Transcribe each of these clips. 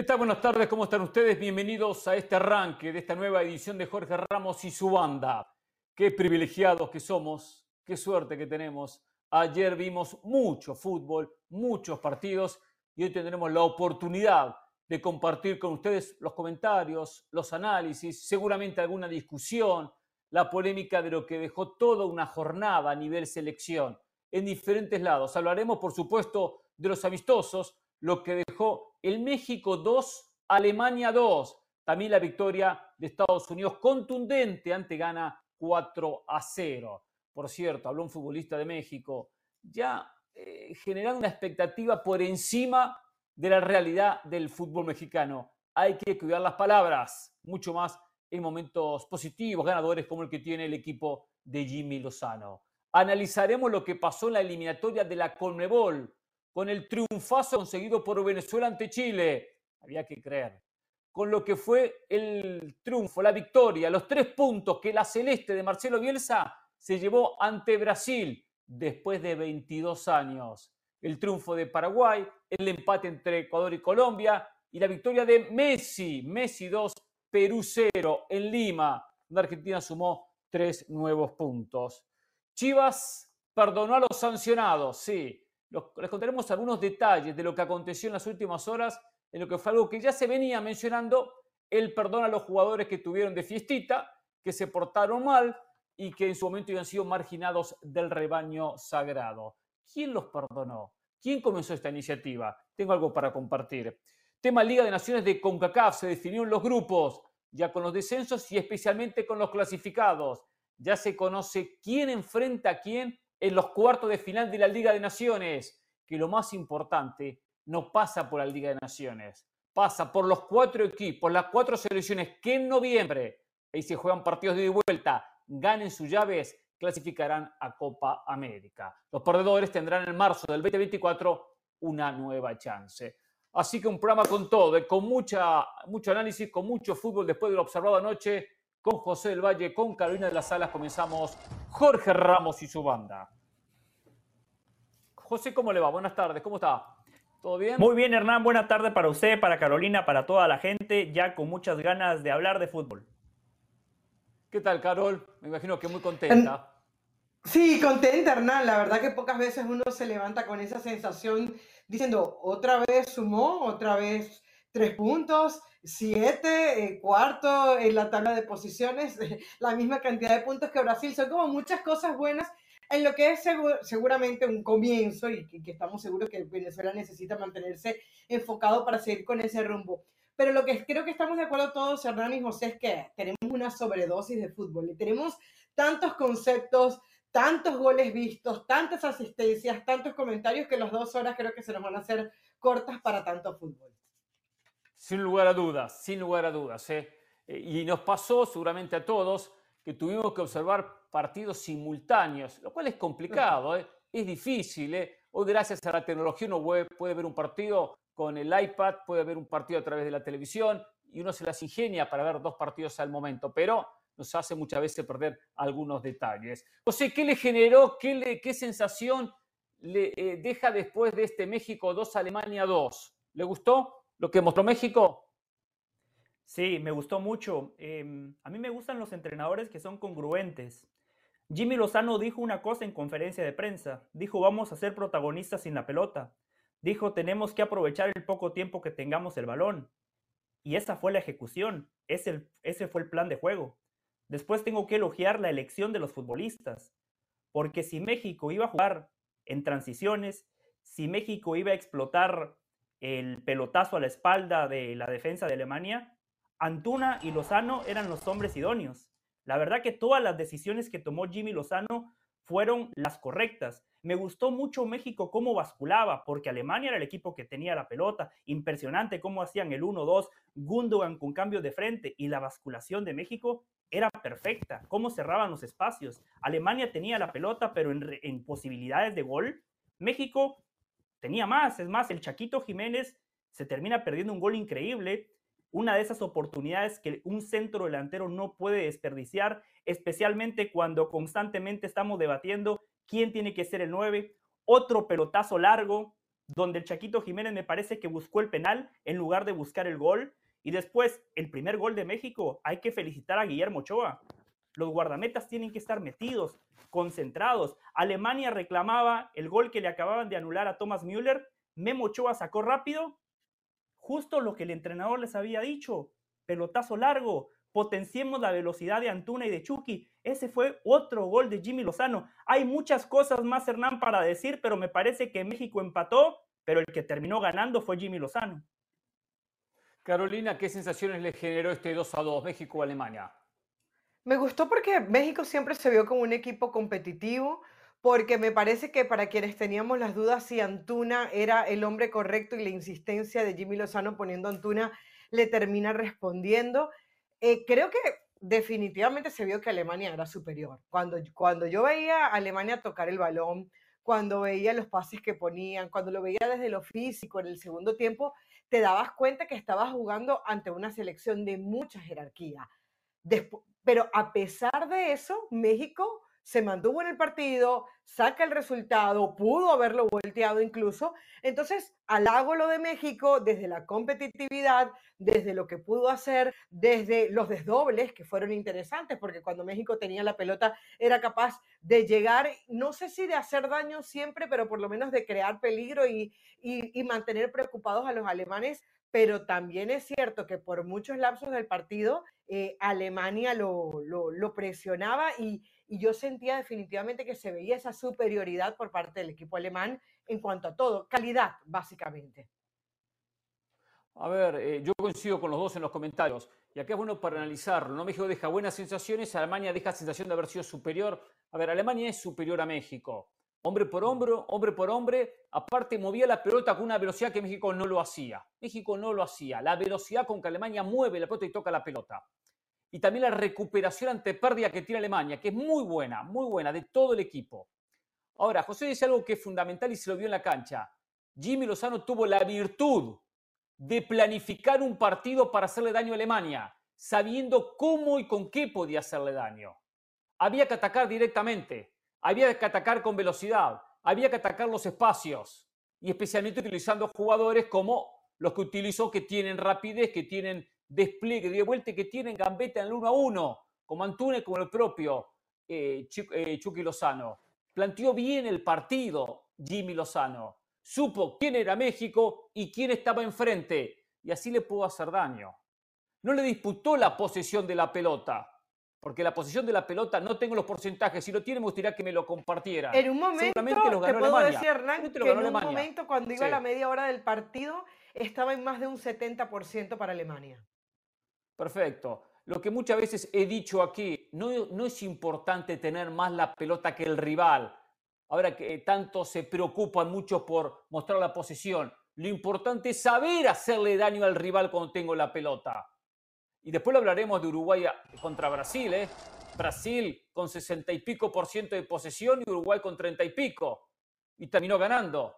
¿Qué tal? Buenas tardes, ¿cómo están ustedes? Bienvenidos a este arranque de esta nueva edición de Jorge Ramos y su banda. Qué privilegiados que somos, qué suerte que tenemos. Ayer vimos mucho fútbol, muchos partidos y hoy tendremos la oportunidad de compartir con ustedes los comentarios, los análisis, seguramente alguna discusión, la polémica de lo que dejó toda una jornada a nivel selección en diferentes lados. Hablaremos, por supuesto, de los amistosos, lo que dejó el México 2, Alemania 2. También la victoria de Estados Unidos contundente ante Ghana 4 a 0. Por cierto, habló un futbolista de México, ya eh, generando una expectativa por encima de la realidad del fútbol mexicano. Hay que cuidar las palabras, mucho más en momentos positivos, ganadores como el que tiene el equipo de Jimmy Lozano. Analizaremos lo que pasó en la eliminatoria de la Conmebol con el triunfazo conseguido por Venezuela ante Chile. Había que creer. Con lo que fue el triunfo, la victoria, los tres puntos que la celeste de Marcelo Bielsa se llevó ante Brasil después de 22 años. El triunfo de Paraguay, el empate entre Ecuador y Colombia y la victoria de Messi, Messi 2, Perú 0 en Lima, donde Argentina sumó tres nuevos puntos. Chivas perdonó a los sancionados, sí, les contaremos algunos detalles de lo que aconteció en las últimas horas, en lo que fue algo que ya se venía mencionando, el perdón a los jugadores que tuvieron de fiestita, que se portaron mal y que en su momento habían sido marginados del rebaño sagrado. ¿Quién los perdonó? ¿Quién comenzó esta iniciativa? Tengo algo para compartir. Tema Liga de Naciones de CONCACAF, se definieron los grupos, ya con los descensos y especialmente con los clasificados. Ya se conoce quién enfrenta a quién en los cuartos de final de la Liga de Naciones, que lo más importante no pasa por la Liga de Naciones, pasa por los cuatro equipos, las cuatro selecciones que en noviembre, ahí se juegan partidos de vuelta, ganen sus llaves, clasificarán a Copa América. Los perdedores tendrán en marzo del 2024 una nueva chance. Así que un programa con todo, eh, con mucha, mucho análisis, con mucho fútbol después de lo observado anoche con José del Valle, con Carolina de las Salas, comenzamos Jorge Ramos y su banda. José, ¿cómo le va? Buenas tardes, ¿cómo está? ¿Todo bien? Muy bien, Hernán. Buenas tardes para usted, para Carolina, para toda la gente, ya con muchas ganas de hablar de fútbol. ¿Qué tal, Carol? Me imagino que muy contenta. Sí, contenta, Hernán. La verdad que pocas veces uno se levanta con esa sensación diciendo, otra vez sumó, otra vez tres puntos, siete, eh, cuarto en la tabla de posiciones, la misma cantidad de puntos que Brasil. Son como muchas cosas buenas en lo que es seguramente un comienzo y que, estamos seguros que Venezuela necesita mantenerse enfocado para seguir con ese rumbo. Pero lo que creo que estamos de acuerdo todos, Hernán y José, es que tenemos una sobredosis de fútbol y tenemos tantos conceptos, tantos goles vistos, tantas asistencias, tantos comentarios que las dos horas creo que se nos van a hacer cortas para tanto fútbol. Sin lugar a dudas, sin lugar a dudas. ¿eh? eh y nos pasó seguramente a todos que tuvimos que observar partidos simultáneos, lo cual es complicado, ¿eh? es difícil. ¿eh? Hoy gracias a la tecnología uno puede ver un partido con el iPad, puede ver un partido a través de la televisión y uno se las ingenia para ver dos partidos al momento, pero nos hace muchas veces perder algunos detalles. José, ¿qué le generó, qué, qué sensación le deja después de este México 2, Alemania 2? ¿Le gustó? Lo que mostró México. Sí, me gustó mucho. Em, a mí me gustan los entrenadores que son congruentes. Jimmy Lozano dijo una cosa en conferencia de prensa. Dijo, vamos a ser protagonistas sin la pelota. Dijo, tenemos que aprovechar el poco tiempo que tengamos el balón. Y esa fue la ejecución. Ese, ese fue el plan de juego. Después tengo que elogiar la elección de los futbolistas. Porque si México iba a jugar en transiciones, si México iba a explotar el pelotazo a la espalda de la defensa de Alemania, Antuna y Lozano eran los hombres idóneos. La verdad que todas las decisiones que tomó Jimmy Lozano fueron las correctas. Me gustó mucho México cómo basculaba, porque Alemania era el equipo que tenía la pelota. Impresionante cómo hacían el 1-2, Gundogan con cambios de frente y la basculación de México era perfecta. Cómo cerraban los espacios. Alemania tenía la pelota, pero en, en posibilidades de gol, México tenía más. Es más, el Chaquito Jiménez se termina perdiendo un gol increíble. Una de esas oportunidades que un centro delantero no puede desperdiciar, especialmente cuando constantemente estamos debatiendo quién tiene que ser el 9. Otro pelotazo largo donde el Chaquito Jiménez me parece que buscó el penal en lugar de buscar el gol. Y después, el primer gol de México, hay que felicitar a Guillermo Ochoa. Los guardametas tienen que estar metidos, concentrados. Alemania reclamaba el gol que le acababan de anular a Thomas Müller. Memo Ochoa sacó rápido, justo lo que el entrenador les había dicho. Pelotazo largo, potenciemos la velocidad de Antuna y de Chucky. Ese fue otro gol de Jimmy Lozano. Hay muchas cosas más, Hernán, para decir, pero me parece que México empató, pero el que terminó ganando fue Jimmy Lozano. Carolina, ¿qué sensaciones le generó este 2 a 2 México-Alemania? Me gustó porque México siempre se vio como un equipo competitivo, porque me parece que para quienes teníamos las dudas si Antuna era el hombre correcto y la insistencia de Jimmy Lozano poniendo a Antuna le termina respondiendo. Eh, creo que definitivamente se vio que Alemania era superior. Cuando, cuando yo veía a Alemania tocar el balón, cuando veía los pases que ponían, cuando lo veía desde lo físico en el segundo tiempo, te dabas cuenta que estabas jugando ante una selección de mucha jerarquía. Pero a pesar de eso, México se mantuvo en el partido, saca el resultado, pudo haberlo volteado incluso. Entonces, halago lo de México desde la competitividad, desde lo que pudo hacer, desde los desdobles que fueron interesantes, porque cuando México tenía la pelota era capaz de llegar, no sé si de hacer daño siempre, pero por lo menos de crear peligro y, mantener preocupados a los alemanes pero también es cierto que por muchos lapsos del partido eh, Alemania lo, presionaba y, y, yo sentía definitivamente que se veía esa superioridad por parte del equipo alemán en cuanto a todo, calidad básicamente. A ver, eh, yo coincido con los dos en los comentarios. Y acá es bueno para analizarlo. ¿no? México deja buenas sensaciones, Alemania deja sensación de haber sido superior. A ver, Alemania es superior a México hombre por hombro, hombre por hombre. Aparte, movía la pelota con una velocidad que México no lo hacía. México no lo hacía. La velocidad con que Alemania mueve la pelota y toca la pelota. Y también la recuperación ante pérdida que tiene Alemania, que es muy buena, muy buena, de todo el equipo. Ahora, José dice algo que es fundamental y se lo vio en la cancha. Jimmy Lozano tuvo la virtud de planificar un partido para hacerle daño a Alemania, sabiendo cómo y con qué podía hacerle daño. Había que atacar directamente había que atacar con velocidad, había que atacar los espacios y especialmente utilizando jugadores como los que utilizó que tienen rapidez, que tienen despliegue de vuelta, que tienen gambeta en el uno a uno, como Antúnez, como el propio eh, eh, Chucky Lozano. Planteó bien el partido Jimmy Lozano. Supo quién era México y quién estaba enfrente y así le pudo hacer daño. No le disputó la posesión de la pelota porque la posición de la pelota no tengo los porcentajes. Si lo tiene, me gustaría que me lo compartiera. En un momento, te puedo decir, Hernán, que en un momento, cuando iba a la media hora del partido, estaba en más de un 70% para Alemania. Perfecto. Lo que muchas veces he dicho aquí, no, no es importante tener más la pelota que el rival. Ahora que tanto se preocupan muchos por mostrar la posición. Lo importante es saber hacerle daño al rival cuando tengo la pelota. Y después lo hablaremos de Uruguay contra Brasil, ¿eh? Brasil con 60 y pico por ciento de posesión y Uruguay con 30 y pico. Y terminó ganando.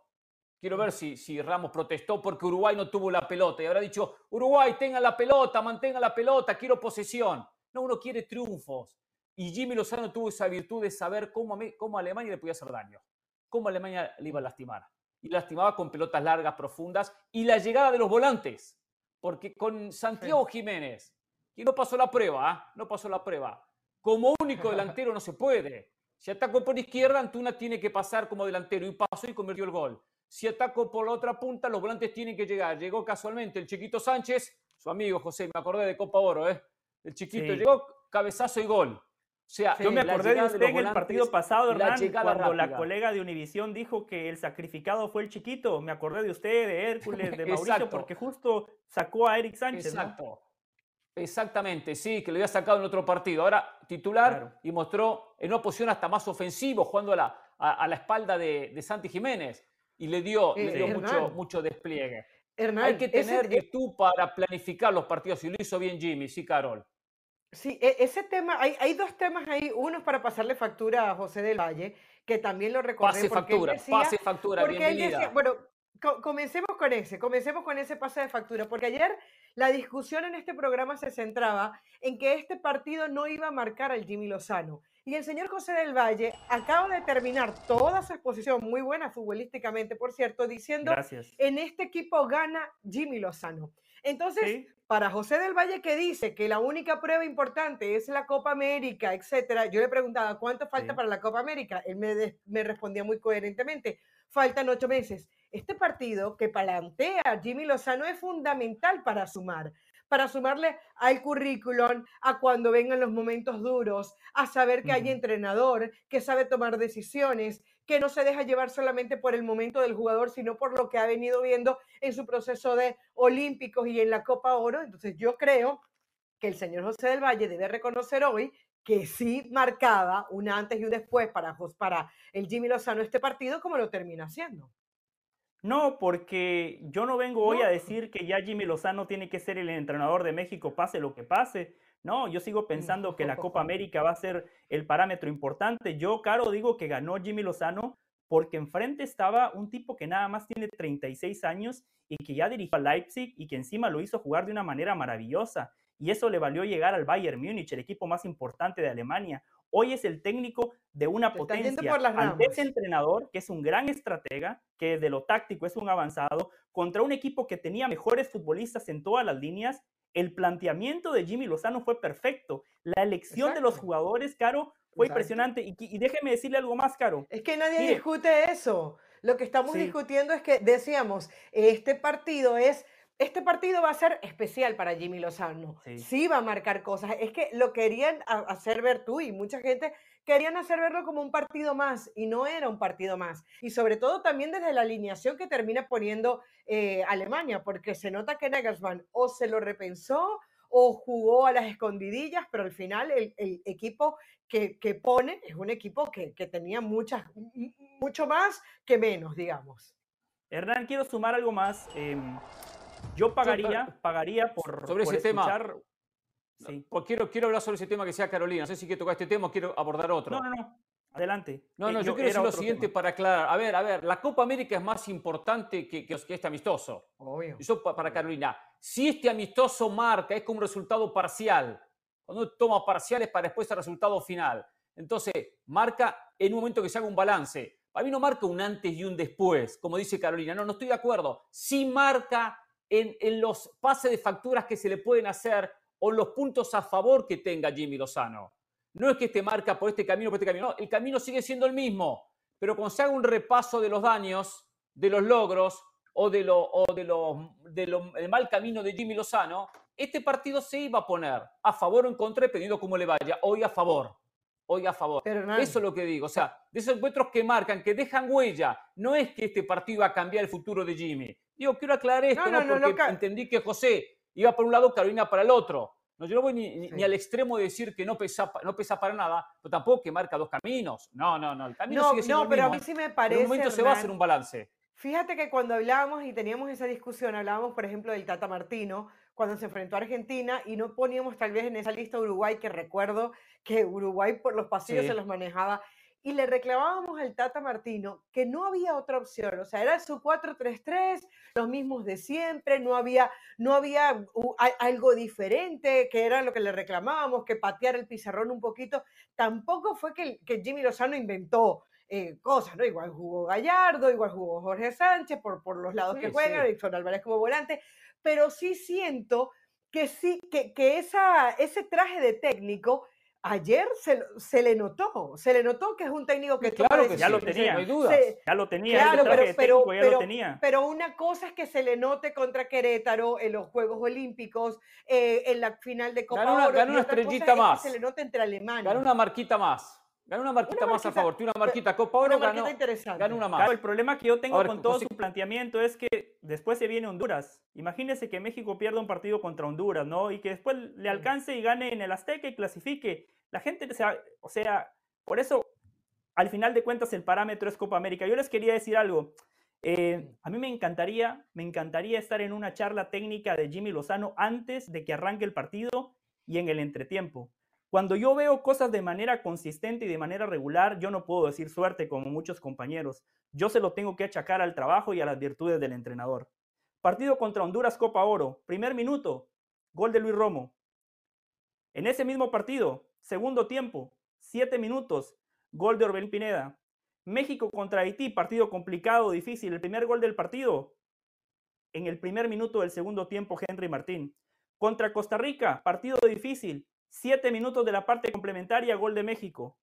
Quiero ver si, si Ramos protestó porque Uruguay no tuvo la pelota y habrá dicho, Uruguay, tenga la pelota, mantenga la pelota, quiero posesión. No, uno quiere triunfos. Y Jimmy Lozano tuvo esa virtud de saber cómo, cómo Alemania le podía hacer daño, cómo Alemania le iba a lastimar. Y lastimaba con pelotas largas, profundas y la llegada de los volantes. Porque con Santiago Jiménez, que no pasó la prueba, ¿ah? no pasó la prueba, como único delantero no se puede. Si ataco por izquierda, Antuna tiene que pasar como delantero y pasó y convirtió el gol. Si ataco por la otra punta, los volantes tienen que llegar. Llegó casualmente el chiquito Sánchez, su amigo José, me acordé de Copa Oro, ¿eh? El chiquito llegó, cabezazo y gol. O sea, yo me acordé de usted en el partido pasado, Hernán, cuando la colega de Univisión dijo que el sacrificado fue el chiquito. Me acordé de usted, de Hércules, de Mauricio, porque justo sacó a Eric Sánchez. Exacto. Exactamente, sí, que lo había sacado en otro partido. Ahora titular y mostró en una posición hasta más ofensivo, jugando a la, a, la espalda de, Santi Jiménez. Y le dio, le eh, mucho, mucho despliegue. Hay que tener virtud para planificar los partidos y lo hizo bien Jimmy, sí, Carol. Sí, e, ese tema, hay, hay dos temas ahí. Uno es para pasarle factura a José del Valle, que también lo recordé. Pase factura, pase factura, bienvenida. bueno, comencemos con ese, comencemos con ese pase de factura, porque ayer la discusión en este programa se centraba en que este partido no iba a marcar al Jimmy Lozano, Y el señor José del Valle acaba de terminar toda su exposición, muy buena futbolísticamente, por cierto, diciendo, Gracias. en este equipo gana Jimmy Lozano. Entonces, Sí. para José del Valle que dice que la única prueba importante es la Copa América, etcétera, yo le preguntaba, ¿cuánto falta Sí. para la Copa América? Él me, de- me respondía muy coherentemente, faltan ocho meses. Este partido que plantea Jimmy Lozano es fundamental para sumar, para sumarle al currículum, a cuando vengan los momentos duros, a saber que hay entrenador, que sabe tomar decisiones, que no se deja llevar solamente por el momento del jugador, sino por lo que ha venido viendo en su proceso de olímpicos y en la Copa Oro. Entonces yo creo que el señor José del Valle debe reconocer hoy que sí marcaba un antes y un después para, para el Jimmy Lozano este partido, como lo termina haciendo. No, porque yo no vengo hoy a decir que ya Jimmy Lozano tiene que ser el entrenador de México, pase lo que pase. No, yo sigo pensando que la Copa América va a ser el parámetro importante. Yo, Caro, digo que ganó Jimmy Lozano porque enfrente estaba un tipo que nada más tiene 36 años y que ya dirigió a Leipzig y que encima lo hizo jugar de una manera maravillosa. Y eso le valió llegar al Bayern Múnich, el equipo más importante de Alemania. Hoy es el técnico de una Te potencia. por las Ante ese entrenador, que es un gran estratega, que desde lo táctico es un avanzado, contra un equipo que tenía mejores futbolistas en todas las líneas, el planteamiento de Jimmy Lozano fue perfecto. La elección de los jugadores, Caro, fue Exacto. impresionante. Y, y déjeme decirle algo más, Caro. Es que nadie Mire. discute eso. Lo que estamos Sí. discutiendo es que decíamos, este partido es, este partido va a ser especial para Jimmy Lozano. Sí. Sí, va a marcar cosas. Es que lo querían ha- hacer ver tú y mucha gente querían hacer verlo como un partido más y no era un partido más. Y sobre todo también desde la alineación que termina poniendo eh, Alemania, porque se nota que Nagelsmann o se lo repensó o jugó a las escondidillas, pero al final el, el equipo que, que pone es un equipo que, que tenía muchas, mucho más que menos, digamos. Hernán, quiero sumar algo más. em, yo pagaría, pagaría por, sobre por ese tema. Sí. Pues quiero, quiero hablar sobre ese tema que sea Carolina. No sé si quiere tocar este tema o quiero abordar otro. No, no, no. Adelante. No, Eh, no, yo, quiero decir lo siguiente tema. para aclarar. A ver, a ver, la Copa América es más importante que, que, que este amistoso. Obvio. Eso pa- para Carolina. Si este amistoso marca, es como un resultado parcial. Cuando uno toma parciales para después el resultado final. Entonces, marca en un momento que se haga un balance. Para mí no marca un antes y un después, como dice Carolina. No, no estoy de acuerdo. Sí marca en, en los pases de facturas que se le pueden hacer o los puntos a favor que tenga Jimmy Lozano. No es que este marca por este camino, por este camino. No, el camino sigue siendo el mismo. Pero cuando se haga un repaso de los daños, de los logros o de lo, o de lo, de lo- el mal camino de Jimmy Lozano, este partido se iba a poner a favor o en contra, dependiendo cómo le vaya. Hoy a favor. Hoy a favor. Pero Hernán, Eso es lo que digo. O sea, de esos encuentros que marcan, que dejan huella. No es que este partido va a cambiar el futuro de Jimmy. Digo, quiero aclarar esto, No, ¿no? no, Porque entendí que José iba por un lado, Carolina para el otro. No, yo no voy ni, Sí. ni al extremo de decir que no pesa, no pesa para nada, pero tampoco que marca dos caminos. No, no, no. El camino no, sigue siendo no, el pero a mismo. mí sí me Pero en parece. un momento se va a hacer Hernán, un balance. Fíjate que cuando hablábamos y teníamos esa discusión, hablábamos, por ejemplo, del Tata Martino, cuando se enfrentó a Argentina y no poníamos tal vez en esa lista Uruguay, que recuerdo que Uruguay por los pasillos Sí. se los manejaba, y le reclamábamos al Tata Martino que no había otra opción, o sea, era su 4-3-3, los mismos de siempre, no había, no había algo diferente, que era lo que le reclamábamos, que patear el pizarrón un poquito. Tampoco fue que, que Jimmy Lozano inventó eh, cosas, ¿no? Igual jugó Gallardo, igual jugó Jorge Sánchez por, por los lados que Sí, juegan, sí. Edson Álvarez como volante, pero sí siento que sí, que, que esa, ese traje de técnico ayer se, lo- se le notó, se le notó que es un técnico que Claro que ya lo tenía. no hay dudas. Se- Ya lo tenía. Claro, pero- pero- técnico ya pero- lo tenía. Pero una cosa es que se le note contra Querétaro en los Juegos Olímpicos, eh, en la final de Copa Ganó una- Oro, ganó y una estrellita es que más. se le note entre Alemania. Ganó una marquita más. Ganó una marquita Una más a favor. Tiene una marquita Copa Oro, una marquita ganó, interesante. ganó una más. Claro, el problema que yo tengo ver, con todo José- su planteamiento es que después se viene Honduras. Imagínese que México pierda un partido contra Honduras, ¿no? Y que después le alcance y gane en el Azteca y clasifique. La gente, se o sea, por eso, al final de cuentas, el parámetro es Copa América. Yo les quería decir algo. Eh, a mí me encantaría, me encantaría estar en una charla técnica de Jimmy Lozano antes de que arranque el partido y en el entretiempo. Cuando yo veo cosas de manera consistente y de manera regular, yo no puedo decir suerte como muchos compañeros. Yo se lo tengo que achacar al trabajo y a las virtudes del entrenador. Partido contra Honduras Copa Oro, primer minuto, gol de Luis Romo. En ese mismo partido, segundo tiempo, siete minutos, gol de Orbelín Pineda. México contra Haití, partido complicado, difícil. El primer gol del partido, en el primer minuto del segundo tiempo, Henry Martín. Contra Costa Rica, partido difícil. Siete minutos de la parte complementaria, gol de México.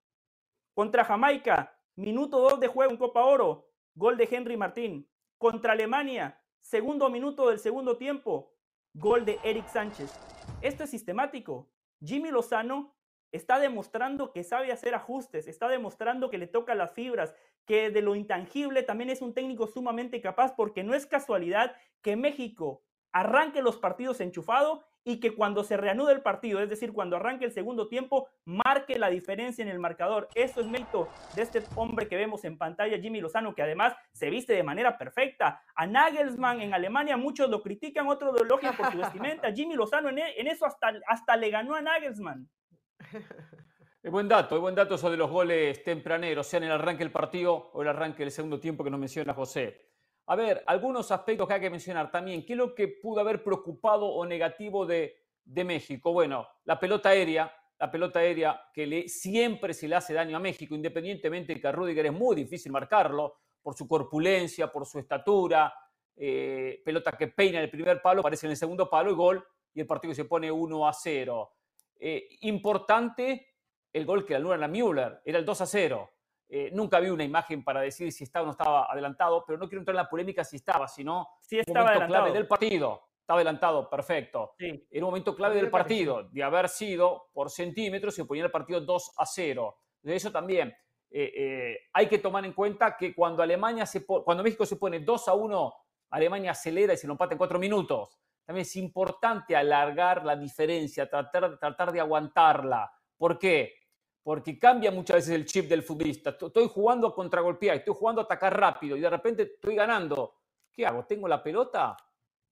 Contra Jamaica, minuto dos de juego en Copa Oro, gol de Henry Martín. Contra Alemania, segundo minuto del segundo tiempo, gol de Eric Sánchez. Esto es sistemático. Jimmy Lozano está demostrando que sabe hacer ajustes, está demostrando que le toca las fibras, que de lo intangible también es un técnico sumamente capaz, porque no es casualidad que México arranque los partidos enchufado y que cuando se reanude el partido, es decir, cuando arranque el segundo tiempo, marque la diferencia en el marcador. Eso es mérito de este hombre que vemos en pantalla, Jimmy Lozano, que además se viste de manera perfecta. A Nagelsmann en Alemania muchos lo critican, otros lo elogian por su vestimenta. Jimmy Lozano en, en eso hasta, hasta le ganó a Nagelsmann. Es buen dato, es buen dato eso de los goles tempraneros, sea en el arranque del partido o el arranque del segundo tiempo que nos menciona José. A ver, algunos aspectos que hay que mencionar también. ¿Qué es lo que pudo haber preocupado o negativo de, México? Bueno, la pelota aérea, la pelota aérea que le, siempre se le hace daño a México, independientemente de que a Rudiger es muy difícil marcarlo por su corpulencia, por su estatura. Eh, pelota que peina en el primer palo, aparece en el segundo palo y gol, y el partido se pone 1 a 0. Eh, importante el gol que anula a Müller, era el 2 a 0. Eh, nunca vi una imagen para decir si estaba o no estaba adelantado, pero no quiero entrar en la polémica si estaba, sino sí estaba momento clave del partido. Estaba adelantado, perfecto. Sí. Era un momento clave del partido, de haber sido por centímetros y ponía el partido 2 a 0. De eso también eh, hay que tomar en cuenta que cuando Alemania se cuando México se pone 2 a 1, Alemania acelera y se lo empata en 4 minutos también es importante alargar la diferencia, tratar, tratar de aguantarla. ¿Por qué? Porque cambia muchas veces el chip del futbolista. Estoy jugando a contragolpear, estoy jugando a atacar rápido y de repente estoy ganando. ¿Qué hago? ¿Tengo la pelota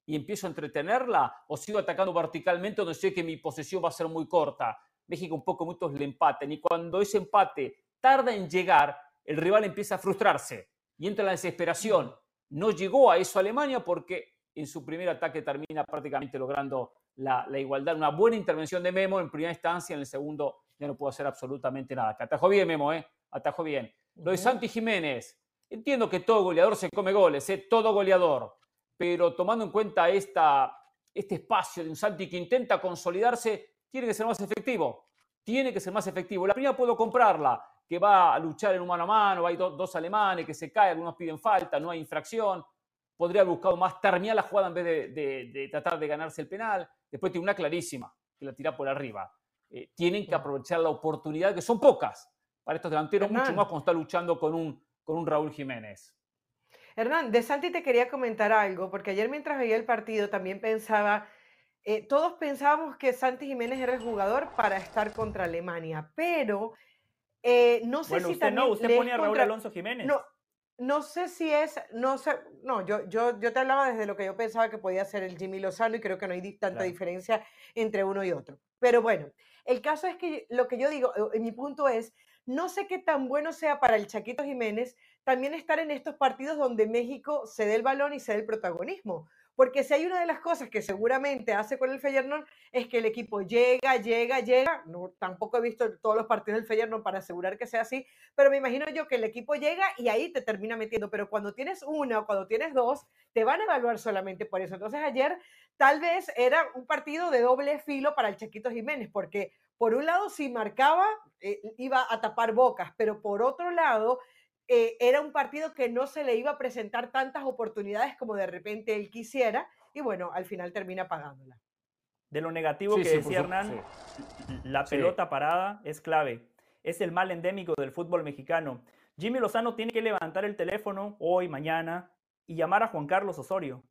y empiezo a entretenerla o sigo atacando verticalmente donde sé que mi posesión va a ser muy corta? México un poco muchos le empaten y cuando ese empate tarda en llegar, el rival empieza a frustrarse y entra en la desesperación. No llegó a eso Alemania porque en su primer ataque termina prácticamente logrando la, igualdad. Una buena intervención de Memo en primera instancia, en el segundo ya no pudo hacer absolutamente nada. Que atajó bien Memo, ¿eh? Atajó bien. Lo de Santi Jiménez, entiendo que todo goleador se come goles, ¿eh? todo goleador, pero tomando en cuenta esta, este espacio de un Santi que intenta consolidarse, tiene que ser más efectivo. Tiene que ser más efectivo. La primera puedo comprarla, que va a luchar en un mano a mano, hay dos alemanes que se caen, algunos piden falta, no hay infracción podría haber buscado más, terminar la jugada en vez de, tratar de ganarse el penal. Después tiene una clarísima, que la tira por arriba. Eh, tienen que aprovechar la oportunidad, que son pocas para estos delanteros, mucho más cuando está luchando con un, con un Raúl Jiménez. Hernán, de Santi te quería comentar algo, porque ayer mientras veía el partido también pensaba, eh, todos pensábamos que Santi Jiménez era el jugador para estar contra Alemania, pero eh, no sé si también... No, usted pone a Raúl Alonso Jiménez. No, no sé si es, no sé, no, yo, yo, yo te hablaba desde lo que yo pensaba que podía ser el Jimmy Lozano y creo que no hay tanta diferencia entre uno y otro. Pero bueno, el caso es que lo que yo digo, eh, mi punto es, no sé qué tan bueno sea para el Chaquito Jiménez también estar en estos partidos donde México se dé el balón y se dé el protagonismo. Porque si hay una de las cosas que seguramente hace con el Feyenoord es que el equipo llega, llega, llega. No, tampoco he visto todos los partidos del Feyenoord para asegurar que sea así, pero me imagino yo que el equipo llega y ahí te termina metiendo. Pero cuando tienes una o cuando tienes dos, te van a evaluar solamente por eso. Entonces ayer tal vez era un partido de doble filo para el Chiquito Jiménez, porque por un lado si marcaba, eh, iba a tapar bocas, pero por otro lado eh, era un partido que no se le iba a presentar tantas oportunidades como de repente él quisiera y bueno, al final termina pagándola. De lo negativo que decía Hernán, la pelota parada es clave. Es el mal endémico del fútbol mexicano. Jimmy Lozano tiene que levantar el teléfono hoy, mañana y llamar a Juan Carlos Osorio.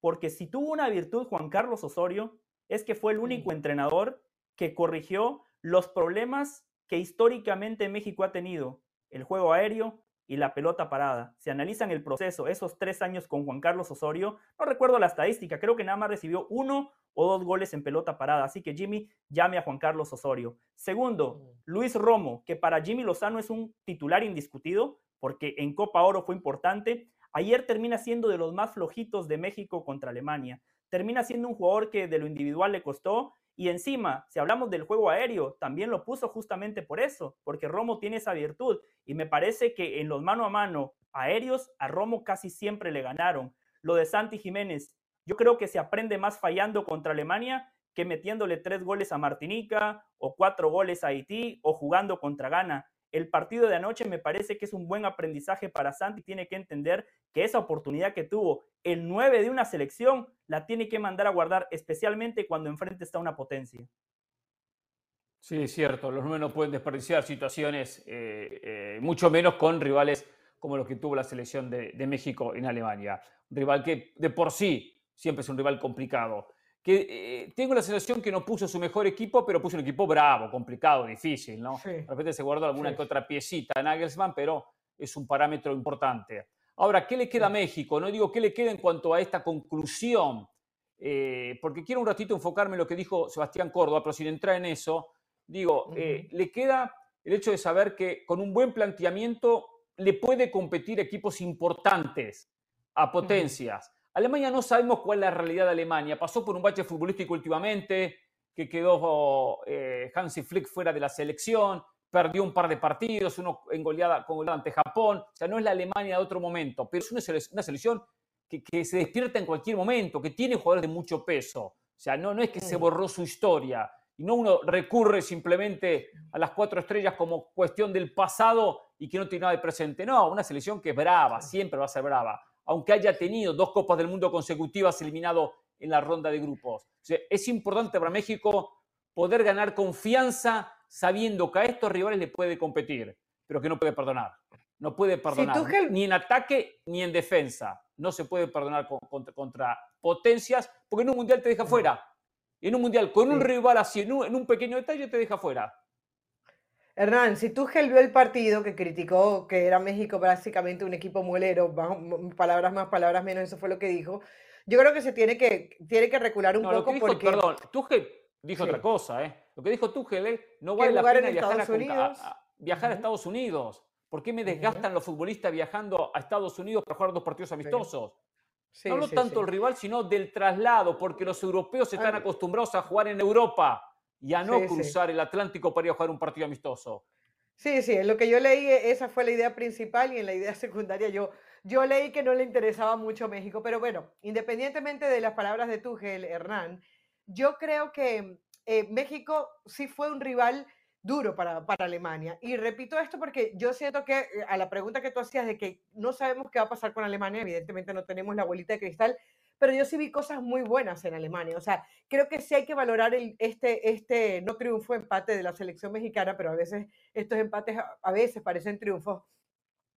Porque si tuvo una virtud Juan Carlos Osorio, es que fue el único entrenador que corrigió los problemas que históricamente México ha tenido. El juego aéreo, y la pelota parada. Se analizan el proceso, esos tres años con Juan Carlos Osorio, no recuerdo la estadística, creo que nada más recibió uno o dos goles en pelota parada. Así que Jimmy llame a Juan Carlos Osorio. Segundo, Luis Romo, que para Jimmy Lozano es un titular indiscutido, porque en Copa Oro fue importante. Ayer termina siendo de los más flojitos de México contra Alemania. Termina siendo un jugador que de lo individual le costó Y encima, si hablamos del juego aéreo, también lo puso justamente por eso, porque Romo tiene esa virtud. Y me parece que en los mano a mano aéreos a Romo casi siempre le ganaron. Lo de Santi Jiménez, yo creo que se aprende más fallando contra Alemania que metiéndole tres goles a Martinica o cuatro goles a Haití o jugando contra Ghana. El partido de anoche me parece que es un buen aprendizaje para Santi. Tiene que entender que esa oportunidad que tuvo el 9 de una selección la tiene que mandar a guardar, especialmente cuando enfrente está una potencia. Sí, es cierto. Los nueve no pueden desperdiciar situaciones, eh, eh, mucho menos con rivales como los que tuvo la selección de México en Alemania. Un rival que de por sí siempre es un rival complicado que eh, tengo la sensación que no puso su mejor equipo, pero puso un equipo bravo, complicado, difícil, ¿no? De repente se guardó alguna que otra piecita en Nagelsmann, pero es un parámetro importante. Ahora, ¿qué le queda a México? No digo qué le queda en cuanto a esta conclusión, eh, porque quiero un ratito enfocarme en lo que dijo Sebastián Córdoba, pero sin entrar en eso, digo, eh, le queda el hecho de saber que con un buen planteamiento le puede competir equipos importantes a potencias. Alemania no sabemos cuál es la realidad de Alemania. Pasó por un bache futbolístico últimamente, que quedó eh, Hansi Flick fuera de la selección, perdió un par de partidos, uno en goleada, con goleada ante Japón. O sea, no es la Alemania de otro momento, pero es una selección, que, se despierta en cualquier momento, que tiene jugadores de mucho peso. O sea, no, no es que se mm. borró su historia y no uno recurre simplemente a las cuatro estrellas como cuestión del pasado y que no tiene nada de presente. No, una selección que es brava, siempre va a ser brava aunque haya tenido dos Copas del Mundo consecutivas eliminado en la ronda de grupos. es importante para México poder ganar confianza sabiendo que a estos rivales le puede competir, pero que no puede perdonar. No puede perdonar ni en ataque ni en defensa. No se puede perdonar contra, potencias, porque en un mundial te deja fuera. En un mundial con un rival así, en un pequeño detalle, te deja fuera. Hernán, si Tuchel vio el partido que criticó que era México básicamente un equipo muelero, palabras más, palabras menos, eso fue lo que dijo. Yo creo que se tiene que, tiene que recular un poco porque... Perdón, Tuchel dijo otra cosa, ¿eh? Lo que dijo Tuchel es, no vale la pena viajar, a, viajar a Estados Unidos. ¿Por qué me desgastan los futbolistas viajando a Estados Unidos para jugar dos partidos amistosos? no hablo tanto del rival, sino del traslado, porque los europeos están acostumbrados a jugar en Europa y a no cruzar el Atlántico para ir a jugar un partido amistoso. Sí, sí, en lo que yo leí, esa fue la idea principal y en la idea secundaria yo, yo leí que no le interesaba mucho México, pero bueno, independientemente de las palabras de Tuchel, Hernán, yo creo que eh, México sí fue un rival duro para, para, Alemania. Y repito esto porque yo siento que eh, a la pregunta que tú hacías de que no sabemos qué va a pasar con Alemania, evidentemente no tenemos la bolita de cristal, pero yo sí vi cosas muy buenas en Alemania. O sea, creo que sí hay que valorar el, este, este no triunfo, empate de la selección mexicana, pero a veces estos empates a, veces parecen triunfos,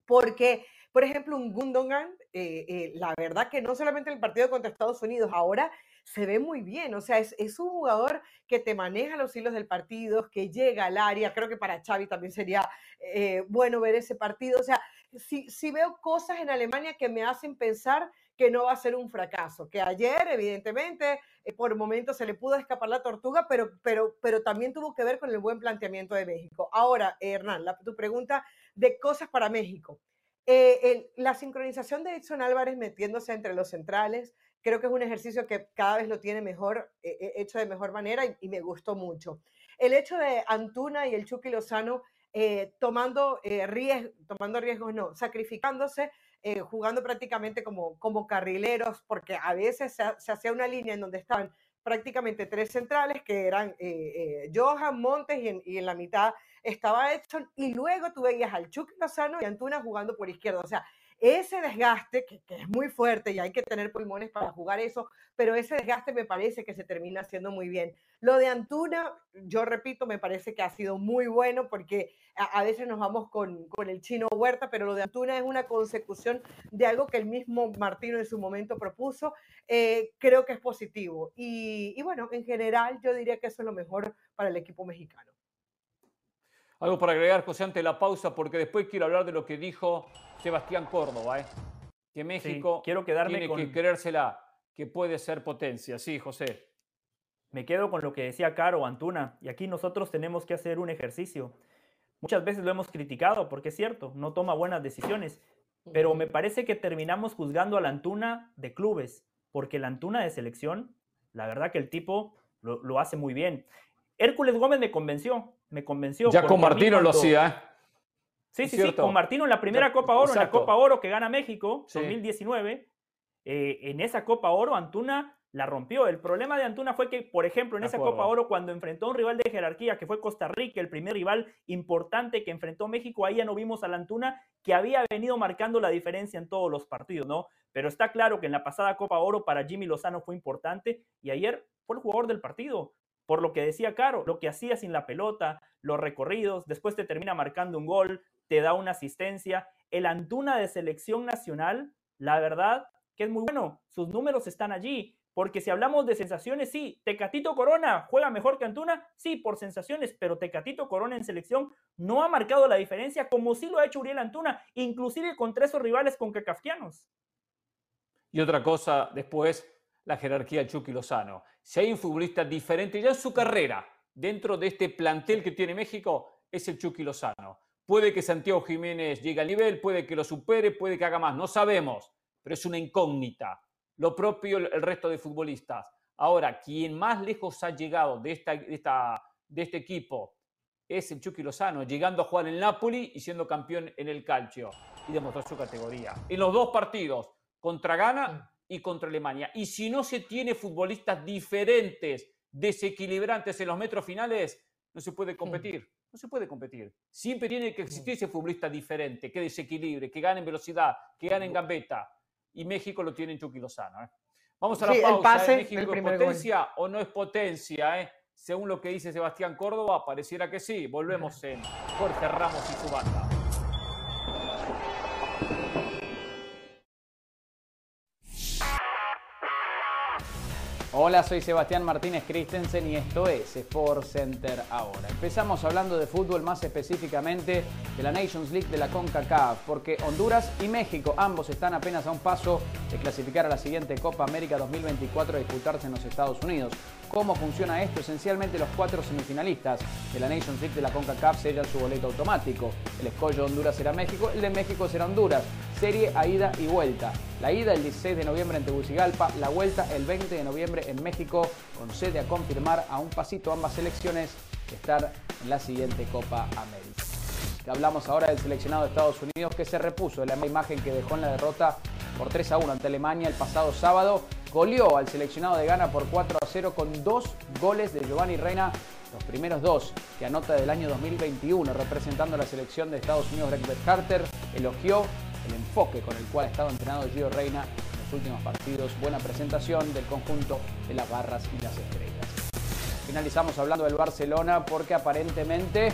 porque, por ejemplo, un Gundogan, eh, eh, la verdad que no solamente el partido contra Estados Unidos, ahora se ve muy bien, o sea, es, es, un jugador que te maneja los hilos del partido, que llega al área, creo que para Xavi también sería eh, bueno ver ese partido, o sea, si, si veo cosas en Alemania que me hacen pensar que no va a ser un fracaso, que ayer evidentemente eh, por momentos se le pudo escapar la tortuga, pero, pero, pero también tuvo que ver con el buen planteamiento de México. Ahora, Hernán, tu pregunta de cosas para México. Eh, la sincronización de Edson Álvarez metiéndose entre los centrales, creo que es un ejercicio que cada vez lo tiene mejor, eh, hecho de mejor manera y, me gustó mucho. El hecho de Antuna y el Chucky Lozano tomando, riesgos, tomando riesgos, no, sacrificándose eh, jugando prácticamente como, como carrileros, porque a veces se, hacía una línea en donde estaban prácticamente tres centrales, que eran eh, eh, Johan, Montes y en, la mitad estaba Edson, y luego tú veías al Chucky Lozano y Antuna jugando por izquierda. O sea, ese desgaste, que, es muy fuerte y hay que tener pulmones para jugar eso, pero ese desgaste me parece que se termina haciendo muy bien. Lo de Antuna, yo repito, me parece que ha sido muy bueno porque a, veces nos vamos con, con, el chino Huerta, pero lo de Antuna es una consecución de algo que el mismo Martino en su momento propuso. Eh, creo que es positivo. Y, y bueno, en general yo diría que eso es lo mejor para el equipo mexicano. Algo para agregar, José, ante la pausa, porque después quiero hablar de lo que dijo Sebastián Córdoba, ¿eh? que México quiero quedarme tiene que creérsela que puede ser potencia. Sí, José. Me quedo con lo que decía Caro Antuna, y aquí nosotros tenemos que hacer un ejercicio. Muchas veces lo hemos criticado, porque es cierto, no toma buenas decisiones, pero me parece que terminamos juzgando a la Antuna de clubes, porque la Antuna de selección, la verdad que el tipo lo, hace muy bien. Hércules Gómez me convenció, me convenció. Ya con Martino lo hacía, ¿eh? Sí, sí, sí, con Martino en la primera Copa Oro, en la Copa Oro que gana México, 2019, eh, en esa Copa Oro Antuna la rompió. El problema de Antuna fue que, por ejemplo, en esa Copa Oro, cuando enfrentó a un rival de jerarquía, que fue Costa Rica, el primer rival importante que enfrentó México, ahí ya no vimos a la Antuna que había venido marcando la diferencia en todos los partidos, ¿no? Pero está claro que en la pasada Copa Oro para Jimmy Lozano fue importante y ayer fue el jugador del partido. Por lo que decía Caro, lo que hacía sin la pelota, los recorridos, después te termina marcando un gol, te da una asistencia. El Antuna de selección nacional, la verdad que es muy bueno. Sus números están allí. Porque si hablamos de sensaciones, sí, Tecatito Corona juega mejor que Antuna, sí, por sensaciones, pero Tecatito Corona en selección no ha marcado la diferencia como sí lo ha hecho Uriel Antuna, inclusive contra esos rivales con cacafquianos. Y otra cosa, después, la jerarquía de Chucky Lozano. Si hay un futbolista diferente ya en su carrera, dentro de este plantel que tiene México, es el Chucky Lozano. Puede que Santiago Jiménez llegue al nivel, puede que lo supere, puede que haga más, no sabemos, pero es una incógnita. Lo propio el resto de futbolistas. Ahora, quien más lejos ha llegado de, esta, esta, de este equipo es el Chucky Lozano, llegando a jugar en Napoli y siendo campeón en el calcio y demostró su categoría. En los dos partidos, contra Ghana y contra Alemania. Y si no se tiene futbolistas diferentes, desequilibrantes en los metros finales, no se puede competir. No se puede competir. Siempre tiene que existir ese futbolista diferente, que desequilibre, que gane en velocidad, que gane en gambeta. Y México lo tiene en Chucky Lozano. ¿eh? Vamos a la pausa. ¿eh? ¿México es potencia o no es potencia? ¿eh? Según lo que dice Sebastián Córdoba, pareciera que sí. Volvemos en Jorge Ramos y su banda. Hola, soy Sebastián Martínez Christensen y esto es Sport Center ahora. Empezamos hablando de fútbol, más específicamente de la Nations League de la CONCACAF, porque Honduras y México ambos están apenas a un paso de clasificar a la siguiente Copa América 2024 a disputarse en los Estados Unidos. ¿Cómo funciona esto? Esencialmente los cuatro semifinalistas de la Nations League de la CONCACAF sellan su boleto automático. El escollo de Honduras será México, el de México será Honduras. Serie a ida y vuelta. La ida el 16 de noviembre en Tegucigalpa, la vuelta el 20 de noviembre en México, con sede a confirmar a un pasito ambas selecciones estar en la siguiente Copa América. Hablamos ahora del seleccionado de Estados Unidos que se repuso de la imagen que dejó en la derrota por 3 a 1 ante Alemania el pasado sábado. Goleó al seleccionado de Ghana por 4 a 0 con dos goles de Giovanni Reina, los primeros dos que anota del año 2021 representando a la selección de Estados Unidos. Greg Carter elogió el enfoque con el cual ha estado entrenado Gio Reina en los últimos partidos. Buena presentación del conjunto de las barras y las estrellas. Finalizamos hablando del Barcelona porque aparentemente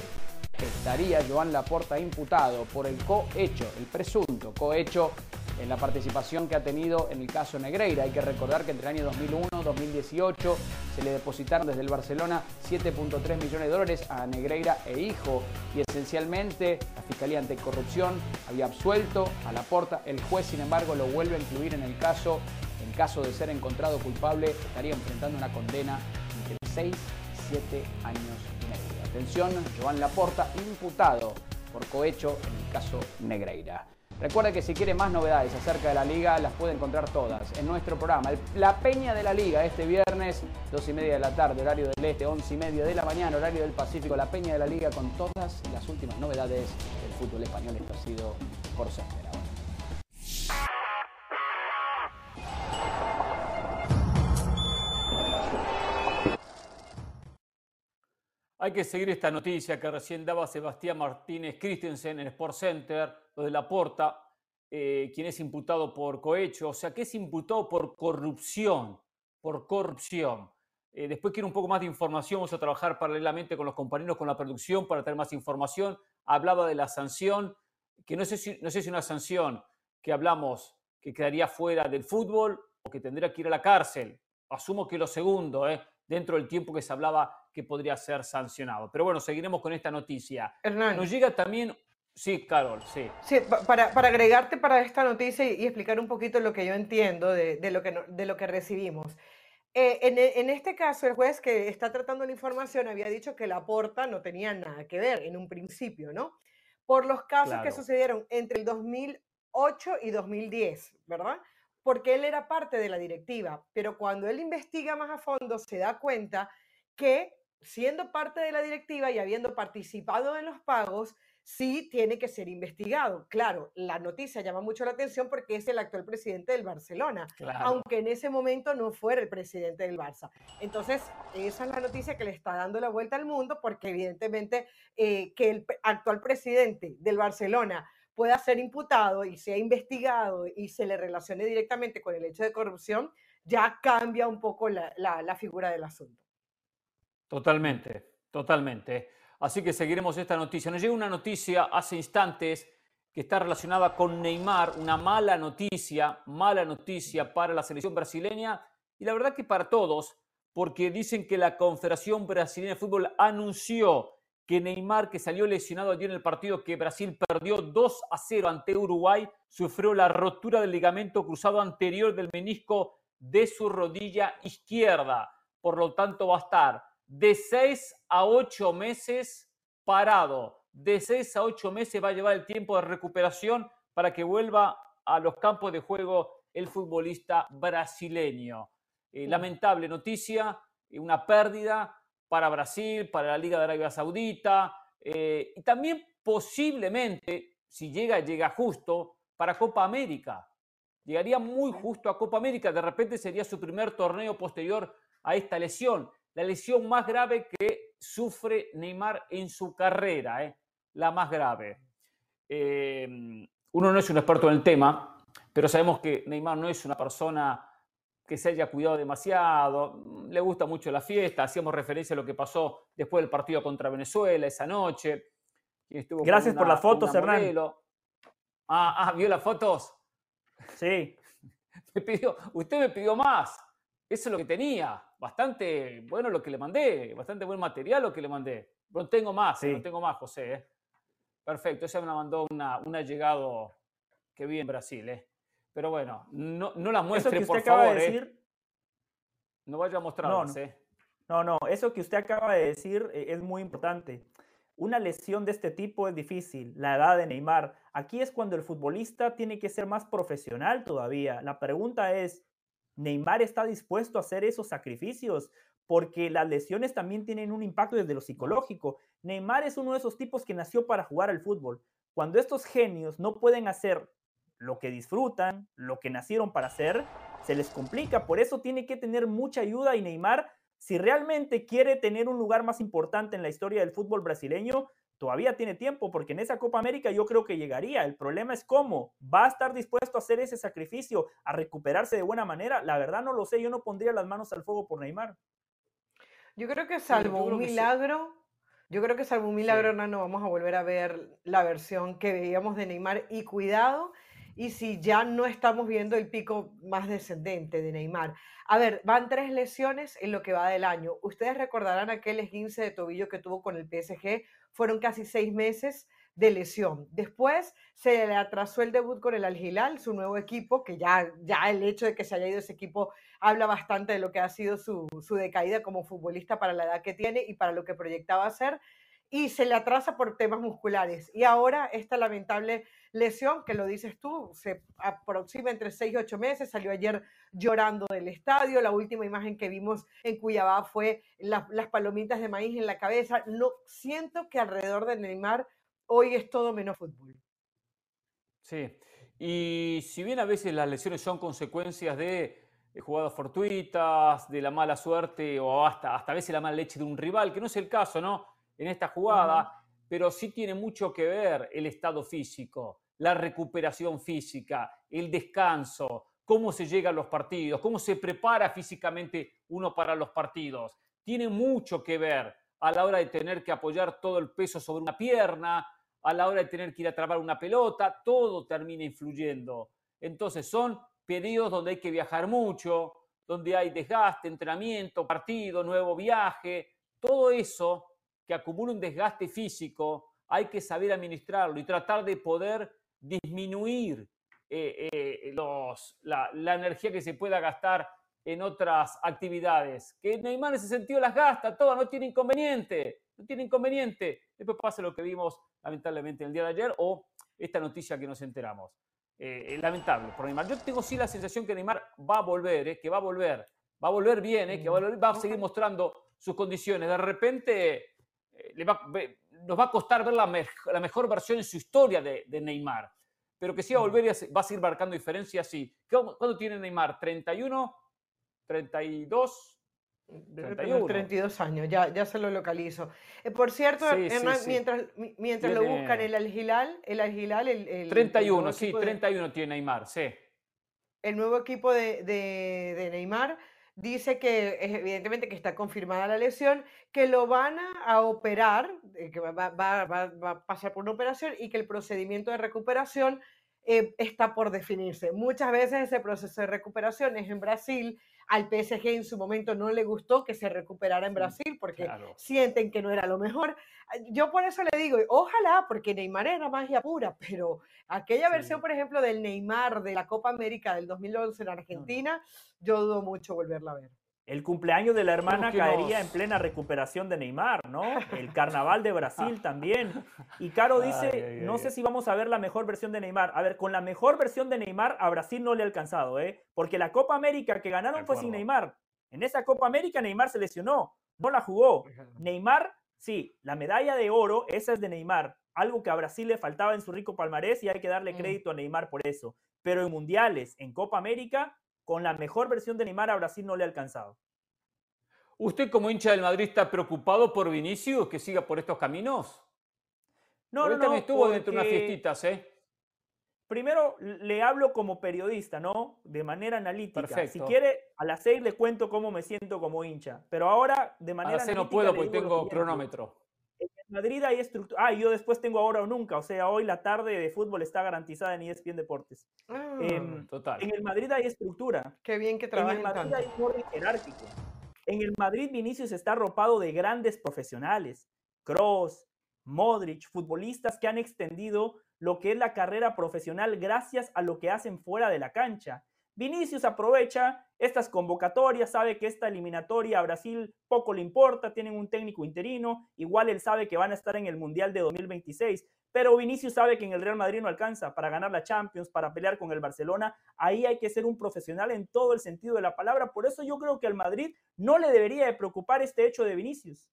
estaría Joan Laporta imputado por el cohecho, el presunto cohecho en la participación que ha tenido en el caso Negreira. Hay que recordar que entre el año 2001 y 2018 se le depositaron desde el Barcelona 7.3 millones de dólares a Negreira e hijo y esencialmente la Fiscalía Anticorrupción había absuelto a Laporta. El juez, sin embargo, lo vuelve a incluir en el caso. En caso de ser encontrado culpable, estaría enfrentando una condena entre 6 y 7 años y medio. Atención, Joan Laporta, imputado por cohecho en el caso Negreira. Recuerda que si quiere más novedades acerca de la liga, las puede encontrar todas en nuestro programa. La Peña de la Liga, este viernes, 2 y media de la tarde, horario del este, 11 y media de la mañana, horario del Pacífico. La Peña de la Liga con todas las últimas novedades del fútbol español. Esto ha sido. Hay que seguir esta noticia que recién daba Sebastián Martínez Christensen en Sport Center, lo de la Porta, eh, quien es imputado por cohecho, o sea, que es imputado por corrupción, por corrupción. Eh, después quiero un poco más de información, vamos a trabajar paralelamente con los compañeros, con la producción para tener más información. Hablaba de la sanción, que no sé si, no sé si una sanción que hablamos que quedaría fuera del fútbol o que tendría que ir a la cárcel. Asumo que lo segundo, ¿eh? dentro del tiempo que se hablaba que podría ser sancionado. Pero bueno, seguiremos con esta noticia. Hernán. Nos llega también... Sí, Carol, sí. Sí, para, para agregarte para esta noticia y, explicar un poquito lo que yo entiendo de, de lo, que, de lo que recibimos. Eh, en, en, este caso, el juez que está tratando la información había dicho que la porta no tenía nada que ver en un principio, ¿no? Por los casos que sucedieron entre el 2008 y 2010, ¿verdad? porque él era parte de la directiva, pero cuando él investiga más a fondo se da cuenta que siendo parte de la directiva y habiendo participado en los pagos, sí tiene que ser investigado. Claro, la noticia llama mucho la atención porque es el actual presidente del Barcelona, aunque en ese momento no fuera el presidente del Barça. Entonces, esa es la noticia que le está dando la vuelta al mundo porque evidentemente eh, que el actual presidente del Barcelona pueda ser imputado y sea investigado y se le relacione directamente con el hecho de corrupción, ya cambia un poco la, la figura del asunto. Totalmente, totalmente. Así que seguiremos esta noticia. Nos llega una noticia hace instantes que está relacionada con Neymar, una mala noticia, mala noticia para la selección brasileña y la verdad que para todos, porque dicen que la Confederación Brasileña de Fútbol anunció que Neymar, que salió lesionado ayer en el partido que Brasil perdió 2 a 0 ante Uruguay, sufrió la rotura del ligamento cruzado anterior del menisco de su rodilla izquierda. Por lo tanto, va a estar de seis a ocho meses parado. De seis a ocho meses va a llevar el tiempo de recuperación para que vuelva a los campos de juego el futbolista brasileño. Eh, lamentable noticia, eh, una pérdida para Brasil, para la Liga de Arabia Saudita eh, y también posiblemente, si llega, llega justo para Copa América. Llegaría muy justo a Copa América, de repente sería su primer torneo posterior a esta lesión la lesión más grave que sufre Neymar en su carrera, ¿eh? la más grave. Em, uno no es un experto en el tema, pero sabemos que Neymar no es una persona que se haya cuidado demasiado, le gusta mucho la fiesta, hacíamos referencia a lo que pasó después del partido contra Venezuela esa noche. Gracias por las fotos, Hernán. Ah, ah, ¿vio las fotos? Sí. Me pidió, usted me pidió más. Eso es lo que tenía. Bastante bueno lo que le mandé, bastante buen material lo que le mandé. No tengo más, no tengo más, José. ¿eh? Perfecto, ella me mandó una, una llegado que vi en Brasil. ¿eh? Pero bueno, no, no la muestre, por favor. ¿eh? decir, No vaya a mostrarlas. No, no, no, eso que usted acaba de decir es muy importante. Una lesión de este tipo es difícil, la edad de Neymar. Aquí es cuando el futbolista tiene que ser más profesional todavía. La pregunta es, Neymar está dispuesto a hacer esos sacrificios porque las lesiones también tienen un impacto desde lo psicológico. Neymar es uno de esos tipos que nació para jugar al fútbol. Cuando estos genios no pueden hacer lo que disfrutan, lo que nacieron para hacer, se les complica. Por eso tiene que tener mucha ayuda y Neymar, si realmente quiere tener un lugar más importante en la historia del fútbol brasileño, todavía tiene tiempo, porque en esa Copa América yo creo que llegaría. El problema es cómo. ¿Va a estar dispuesto a hacer ese sacrificio, a recuperarse de buena manera? La verdad no lo sé, yo no pondría las manos al fuego por Neymar. Yo creo que salvo un milagro, yo creo que salvo un milagro, no vamos a volver a ver la versión que veíamos de Neymar y cuidado y si ya no estamos viendo el pico más descendente de Neymar. A ver, van tres lesiones en lo que va del año. Ustedes recordarán aquel esguince de tobillo que tuvo con el PSG, fueron casi seis meses de lesión. Después se le atrasó el debut con el Al Hilal, su nuevo equipo, que ya, ya el hecho de que se haya ido ese equipo habla bastante de lo que ha sido su, su decaída como futbolista para la edad que tiene y para lo que proyectaba ser y se le atrasa por temas musculares. Y ahora esta lamentable lesión, que lo dices tú, se aproxima entre 6 y 8 meses, salió ayer llorando del estadio, la última imagen que vimos en Cuyabá fue las palomitas de maíz en la cabeza. No, siento que alrededor de Neymar hoy es todo menos fútbol. Sí, y si bien a veces las lesiones son consecuencias de jugadas fortuitas, de la mala suerte o hasta, hasta a veces la mala leche de un rival, que no es el caso, ¿no? en esta jugada, pero sí tiene mucho que ver el estado físico, la recuperación física, el descanso, cómo se llega a los partidos, cómo se prepara físicamente uno para los partidos. Tiene mucho que ver a la hora de tener que apoyar todo el peso sobre una pierna, a la hora de tener que ir a trabar una pelota, todo termina influyendo. Entonces son periodos donde hay que viajar mucho, donde hay desgaste, entrenamiento, partido, nuevo viaje, todo eso que acumula un desgaste físico, hay que saber administrarlo y tratar de poder disminuir eh, eh, los, la, energía que se pueda gastar en otras actividades. Que Neymar en ese sentido las gasta todas, no tiene inconveniente, no tiene inconveniente. Después pasa lo que vimos lamentablemente el día de ayer o esta noticia que nos enteramos. eh, lamentable por Neymar. Yo tengo sí la sensación que Neymar va a volver, eh, que va a volver, va a volver bien, eh, que va a, volver, va a seguir mostrando sus condiciones. De repente eh, le va, nos va a costar ver la, me, la, mejor versión en su historia de, de Neymar, pero que sí va a volver y va a seguir marcando diferencias, sí. ¿Cuándo tiene Neymar? ¿31? ¿32? 31. 32 años, ya, ya se lo localizo. Eh, por cierto, sí, Hernán, sí, sí. mientras, mientras tiene... lo buscan, el Al-Hilal, el Al-Hilal, el, el, 31, el sí, 31 de, tiene Neymar, sí. El nuevo equipo de, de, de, Neymar dice que evidentemente que está confirmada la lesión, que lo van a operar, eh, que va, a pasar por una operación y que el procedimiento de recuperación eh, está por definirse. Muchas veces ese proceso de recuperación es en Brasil, al PSG en su momento no le gustó que se recuperara en Brasil porque claro. sienten que no era lo mejor. Yo por eso le digo, ojalá, porque Neymar era magia pura, pero aquella sí. versión, por ejemplo, del Neymar de la Copa América del 2011 en Argentina, no. yo dudo mucho volverla a ver. El cumpleaños de la hermana caería en plena recuperación de Neymar, ¿no? El carnaval de Brasil también. Y Caro dice, ay, ay, no sé si vamos a ver la mejor versión de Neymar. A ver, con la mejor versión de Neymar a Brasil no le ha alcanzado, ¿eh? Porque la Copa América que ganaron fue sin Neymar. En esa Copa América Neymar se lesionó, no la jugó. Neymar, sí, la medalla de oro, esa es de Neymar. Algo que a Brasil le faltaba en su rico palmarés y hay que darle crédito a Neymar por eso. Pero en mundiales, en Copa América, con la mejor versión de Neymar a Brasil no le ha alcanzado. ¿Usted como hincha del Madrid está preocupado por Vinicius que siga por estos caminos? No, no, no. estuvo porque... dentro de unas fiestitas, ¿eh? Primero le hablo como periodista, ¿no? De manera analítica. Perfecto. Si quiere, a las seis le cuento cómo me siento como hincha. Pero ahora, de manera a las seis no puedo porque tengo cronómetro. En Madrid hay estructura. Ah, yo después tengo ahora o nunca. O sea, hoy la tarde de fútbol está garantizada en ESPN Deportes. Ah, eh, total. En el Madrid hay estructura. Qué bien que trabajan En el Madrid tanto. hay un orden jerárquico. En el Madrid Vinicius está arropado de grandes profesionales. Kroos, Modric, futbolistas que han extendido lo que es la carrera profesional gracias a lo que hacen fuera de la cancha. Vinicius aprovecha estas convocatorias, sabe que esta eliminatoria a Brasil poco le importa, tienen un técnico interino, igual él sabe que van a estar en el Mundial de 2026, pero Vinicius sabe que en el Real Madrid no alcanza para ganar la Champions, para pelear con el Barcelona, ahí hay que ser un profesional en todo el sentido de la palabra, por eso yo creo que al Madrid no le debería de preocupar este hecho de Vinicius.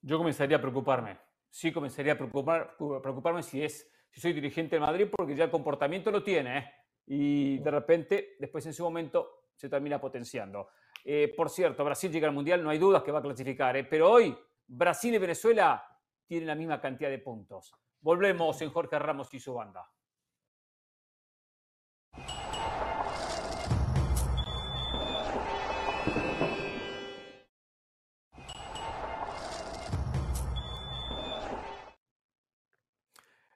Yo comenzaría a preocuparme, sí comenzaría a preocupar, preocuparme si es si soy dirigente de Madrid porque ya el comportamiento lo tiene, ¿eh? Y de repente, después en su momento, se termina potenciando. Eh, por cierto, Brasil llega al Mundial, no hay dudas que va a clasificar, ¿eh? pero hoy Brasil y Venezuela tienen la misma cantidad de puntos. Volvemos en Jorge Ramos y su banda.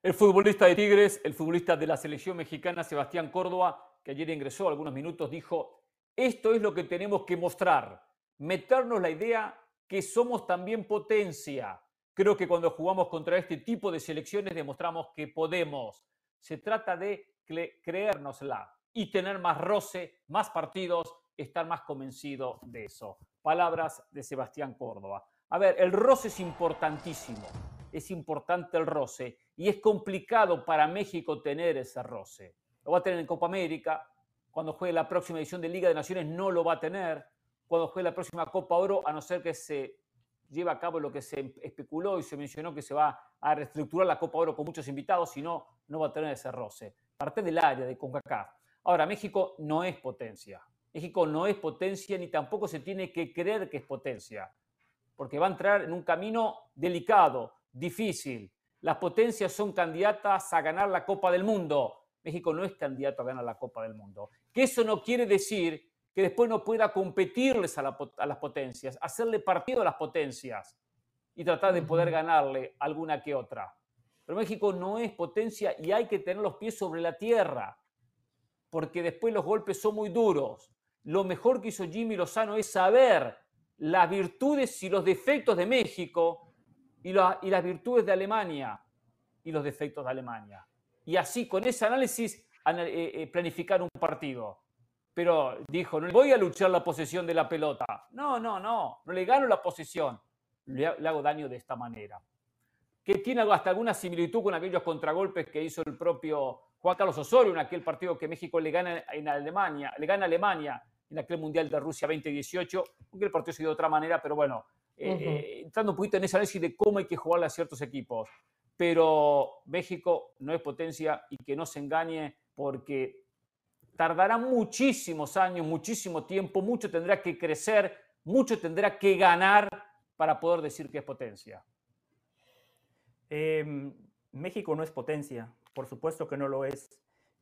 El futbolista de Tigres, el futbolista de la selección mexicana, Sebastián Córdoba, que ayer ingresó algunos minutos, dijo, esto es lo que tenemos que mostrar, meternos la idea que somos también potencia. Creo que cuando jugamos contra este tipo de selecciones demostramos que podemos. Se trata de creérnosla y tener más roce, más partidos, estar más convencido de eso. Palabras de Sebastián Córdoba. A ver, el roce es importantísimo es importante el roce y es complicado para México tener ese roce. Lo va a tener en Copa América, cuando juegue la próxima edición de Liga de Naciones no lo va a tener, cuando juegue la próxima Copa Oro, a no ser que se lleve a cabo lo que se especuló y se mencionó que se va a reestructurar la Copa Oro con muchos invitados, si no, no va a tener ese roce. Parte del área de CONCACAF. Ahora, México no es potencia. México no es potencia ni tampoco se tiene que creer que es potencia, porque va a entrar en un camino delicado, difícil. Las potencias son candidatas a ganar la Copa del Mundo. México no es candidato a ganar la Copa del Mundo. Que eso no quiere decir que después no pueda competirles a, la, a las potencias, hacerle partido a las potencias y tratar de poder ganarle alguna que otra. Pero México no es potencia y hay que tener los pies sobre la tierra, porque después los golpes son muy duros. Lo mejor que hizo Jimmy Lozano es saber las virtudes y los defectos de México y, la, las virtudes de Alemania y los defectos de Alemania. Y así, con ese análisis, eh, eh, planificar un partido. Pero dijo, no voy a luchar la posesión de la pelota. No, no, no, no le gano la posesión. Le, hago daño de esta manera. que tiene hasta alguna similitud con aquellos contragolpes que hizo el propio Juan Carlos Osorio en aquel partido que México le gana en Alemania, le gana Alemania en aquel Mundial de Rusia 2018, aunque el partido se dio de otra manera, pero bueno, eh, eh, entrando un poquito en ese análisis de cómo hay que jugarle a ciertos equipos. Pero México no es potencia y que no se engañe porque tardará muchísimos años, muchísimo tiempo, mucho tendrá que crecer, mucho tendrá que ganar para poder decir que es potencia. Em, México no es potencia, por supuesto que no lo es.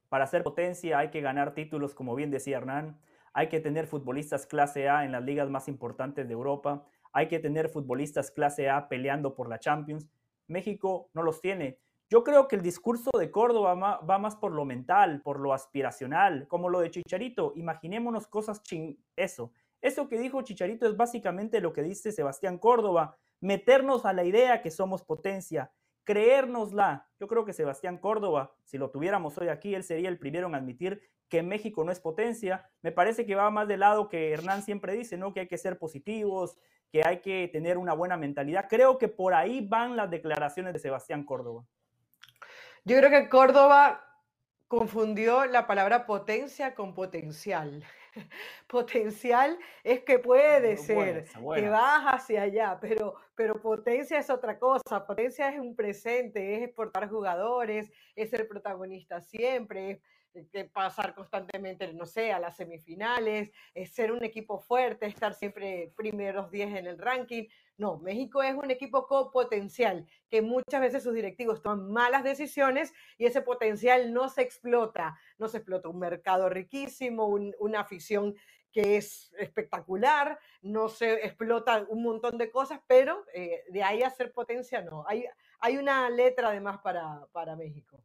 Para ser potencia hay que ganar títulos, como bien decía Hernán, hay que tener futbolistas clase A en las ligas más importantes de Europa, hay que tener futbolistas clase A peleando por la Champions. México no los tiene. Yo creo que el discurso de Córdoba va más por lo mental, por lo aspiracional, como lo de Chicharito. Imaginémonos cosas ching... Eso. Eso que dijo Chicharito es básicamente lo que dice Sebastián Córdoba. Meternos a la idea que somos potencia, creérnosla. Yo creo que Sebastián Córdoba, si lo tuviéramos hoy aquí, él sería el primero en admitir que México no es potencia. Me parece que va más del lado que Hernán siempre dice, ¿no? Que hay que ser positivos, que hay que tener una buena mentalidad. Creo que por ahí van las declaraciones de Sebastián Córdoba. Yo creo que Córdoba confundió la palabra potencia con potencial. Potencial es que puede ser, que vas hacia allá, pero, pero potencia es otra cosa. Potencia es un presente, es exportar jugadores, es ser protagonista siempre, es que pasar constantemente, no sé, a las semifinales, es ser un equipo fuerte, estar siempre primeros 10 en el ranking. No, México es un equipo con potencial, que muchas veces sus directivos toman malas decisiones y ese potencial no se explota. No se explota un mercado riquísimo, una afición que es espectacular, no se explota un montón de cosas, pero eh, de ahí a ser potencia no. Hay, hay una letra además para, para México.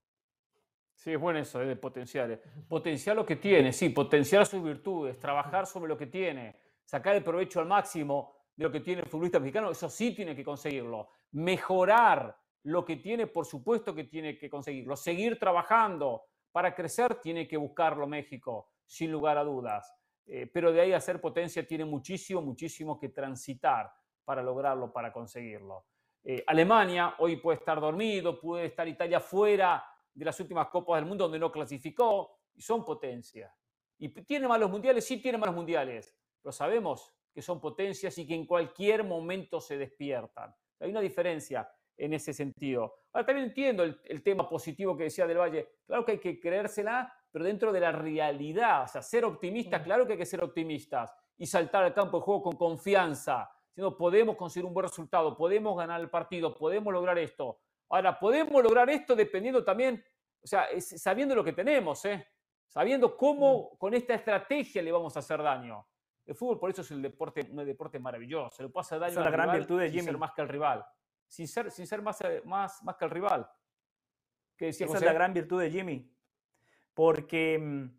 Sí, es bueno eso, de potenciales. Potenciar lo que tiene, sí, potenciar sus virtudes, trabajar sobre lo que tiene, sacar el provecho al máximo de lo que tiene el futbolista mexicano, eso sí tiene que conseguirlo. Mejorar lo que tiene, por supuesto que tiene que conseguirlo. Seguir trabajando para crecer, tiene que buscarlo México, sin lugar a dudas. Eh, pero de ahí a ser potencia tiene muchísimo, muchísimo que transitar para lograrlo, para conseguirlo. Eh, Alemania hoy puede estar dormido, puede estar Italia fuera de las últimas Copas del Mundo donde no clasificó y son potencia. ¿Y tiene malos mundiales? Sí, tiene malos mundiales. Pero sabemos que son potencias y que en cualquier momento se despiertan. Hay una diferencia en ese sentido. Ahora también entiendo el, tema positivo que decía Del Valle. Claro que hay que creérsela, pero dentro de la realidad. O sea, ser optimistas, claro que hay que ser optimistas y saltar al campo de juego con confianza. Diciendo, podemos conseguir un buen resultado, podemos ganar el partido, podemos lograr esto. Ahora, podemos lograr esto dependiendo también, o sea, sabiendo lo que tenemos, ¿eh? sabiendo cómo mm. con esta estrategia le vamos a hacer daño. El fútbol por eso es el deporte, un deporte maravilloso. Se le hacer daño la gran virtud de sin ser más que el rival. Sin ser, sin ser más, eh, más, más que el rival. Esa es la gran virtud de Jimmy. Porque mm,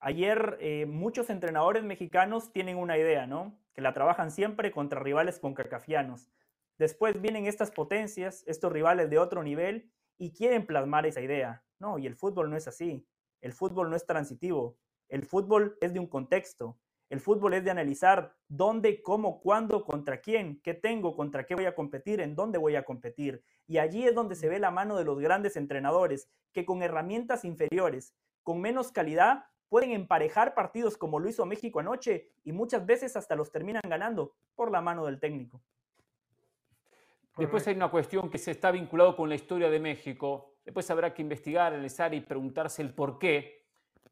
ayer eh, muchos entrenadores mexicanos tienen una idea, ¿no? Que la trabajan siempre contra rivales concacafianos. Después vienen estas potencias, estos rivales de otro nivel y quieren plasmar esa idea. No, y el fútbol no es así. El fútbol no es transitivo. El fútbol es de un contexto. El fútbol es de analizar dónde, cómo, cuándo, contra quién, qué tengo, contra qué voy a competir, en dónde voy a competir. Y allí es donde se ve la mano de los grandes entrenadores que con herramientas inferiores, con menos calidad, pueden emparejar partidos como lo hizo México anoche y muchas veces hasta los terminan ganando por la mano del técnico. Después hay una cuestión que se está vinculado con la historia de México. Después habrá que investigar, analizar y preguntarse el por qué.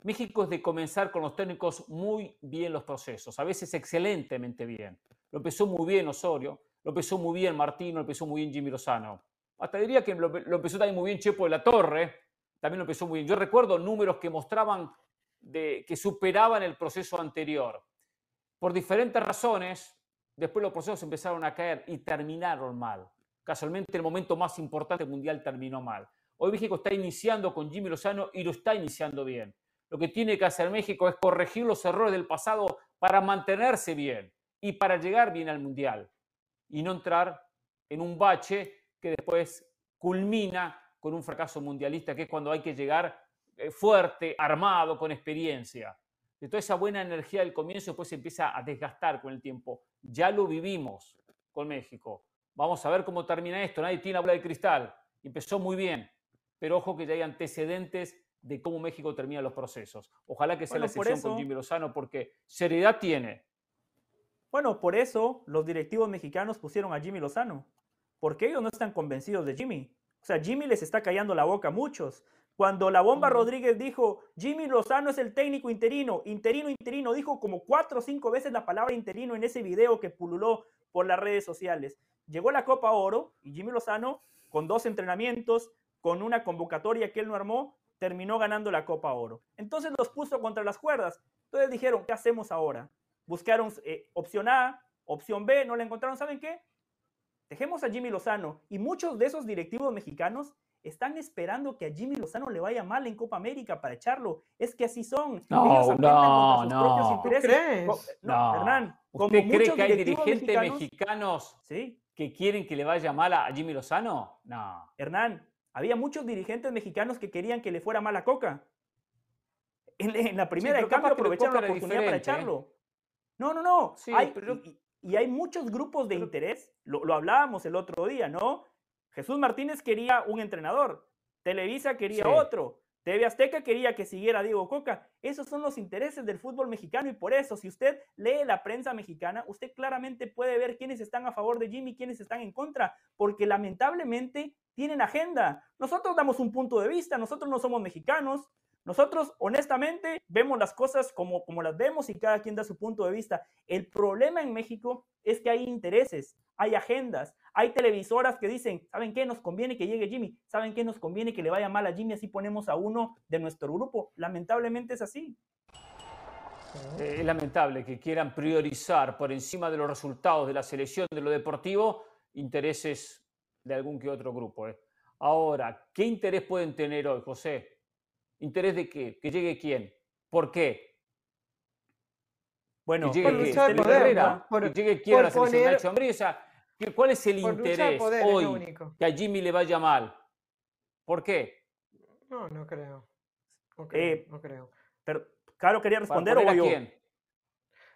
México es de comenzar con los técnicos muy bien los procesos, a veces excelentemente bien. Lo empezó muy bien Osorio, lo empezó muy bien Martino, lo empezó muy bien Jimmy Lozano. Hasta diría que lo, empezó también muy bien Chepo de la Torre, también lo empezó muy bien. Yo recuerdo números que mostraban de, que superaban el proceso anterior. Por diferentes razones, después los procesos empezaron a caer y terminaron mal. Casualmente el momento más importante mundial terminó mal. Hoy México está iniciando con Jimmy Lozano y lo está iniciando bien. Lo que tiene que hacer México es corregir los errores del pasado para mantenerse bien y para llegar bien al mundial y no entrar en un bache que después culmina con un fracaso mundialista, que es cuando hay que llegar eh, fuerte, armado, con experiencia. De toda esa buena energía del comienzo después se empieza a desgastar con el tiempo. Ya lo vivimos con México Vamos a ver cómo termina esto. Nadie tiene la bola de cristal. Empezó muy bien, pero ojo que ya hay antecedentes de cómo México termina los procesos. Ojalá que sea la excepción con Jimmy Lozano porque seriedad tiene. Bueno, por eso los directivos mexicanos pusieron a Jimmy Lozano, porque ellos no están convencidos de Jimmy. O sea, Jimmy les está callando la boca a muchos. Cuando la bomba Rodríguez dijo, Jimmy Lozano es el técnico interino, interino, interino, dijo como cuatro o cinco veces la palabra interino en ese video que pululó por las redes sociales. Llegó la Copa Oro y Jimmy Lozano, con dos entrenamientos, con una convocatoria que él no armó, terminó ganando la Copa Oro. Entonces los puso contra las cuerdas. Entonces dijeron, ¿qué hacemos ahora? Buscaron eh, opción A, opción B, no la encontraron. ¿Saben qué? Dejemos a Jimmy Lozano. Y muchos de esos directivos mexicanos están esperando que a Jimmy Lozano le vaya mal en Copa América para echarlo. Es que así son. No, no, no. Crees? No, Hernán. ¿Usted cree que hay dirigentes mexicanos ¿sí? que quieren que le vaya mal a Jimmy Lozano? No. Hernán, había muchos dirigentes mexicanos que querían que le fuera mal a Coca. En, la primera de cambio aprovecharon la oportunidad para ¿eh? echarlo. No, no, no. y, hay muchos grupos de interés. Lo, lo, hablábamos el otro día, ¿no? Jesús Martínez quería un entrenador. Televisa quería otro. TV Azteca quería que siguiera Diego Coca. Esos son los intereses del fútbol mexicano y por eso, si usted lee la prensa mexicana, usted claramente puede ver quiénes están a favor de Jimmy y quiénes están en contra, porque lamentablemente tienen agenda. Nosotros damos un punto de vista, nosotros no somos mexicanos, nosotros, honestamente, vemos las cosas como, como las vemos y cada quien da su punto de vista. El problema en México es que hay intereses, hay agendas, hay televisoras que dicen, ¿saben qué? Nos conviene que llegue Jimmy, ¿saben qué? Nos conviene que le vaya mal a Jimmy, así ponemos a uno de nuestro grupo. Lamentablemente es así. Eh, es lamentable que quieran priorizar por encima de los resultados de la selección de lo deportivo intereses de algún que otro grupo. ¿eh? Ahora, ¿qué interés pueden tener hoy, José? ¿Interés de qué? ¿Que llegue quién? ¿Por qué? Bueno, que llegue, por Herrera, por, que llegue quién a la selección Nacho Ambrisa. ¿Cuál es el interés hoy que a Jimmy le vaya mal? ¿Por qué? No, no creo. No creo. Eh, no creo. Pero, Caro quería responder o yo. quién?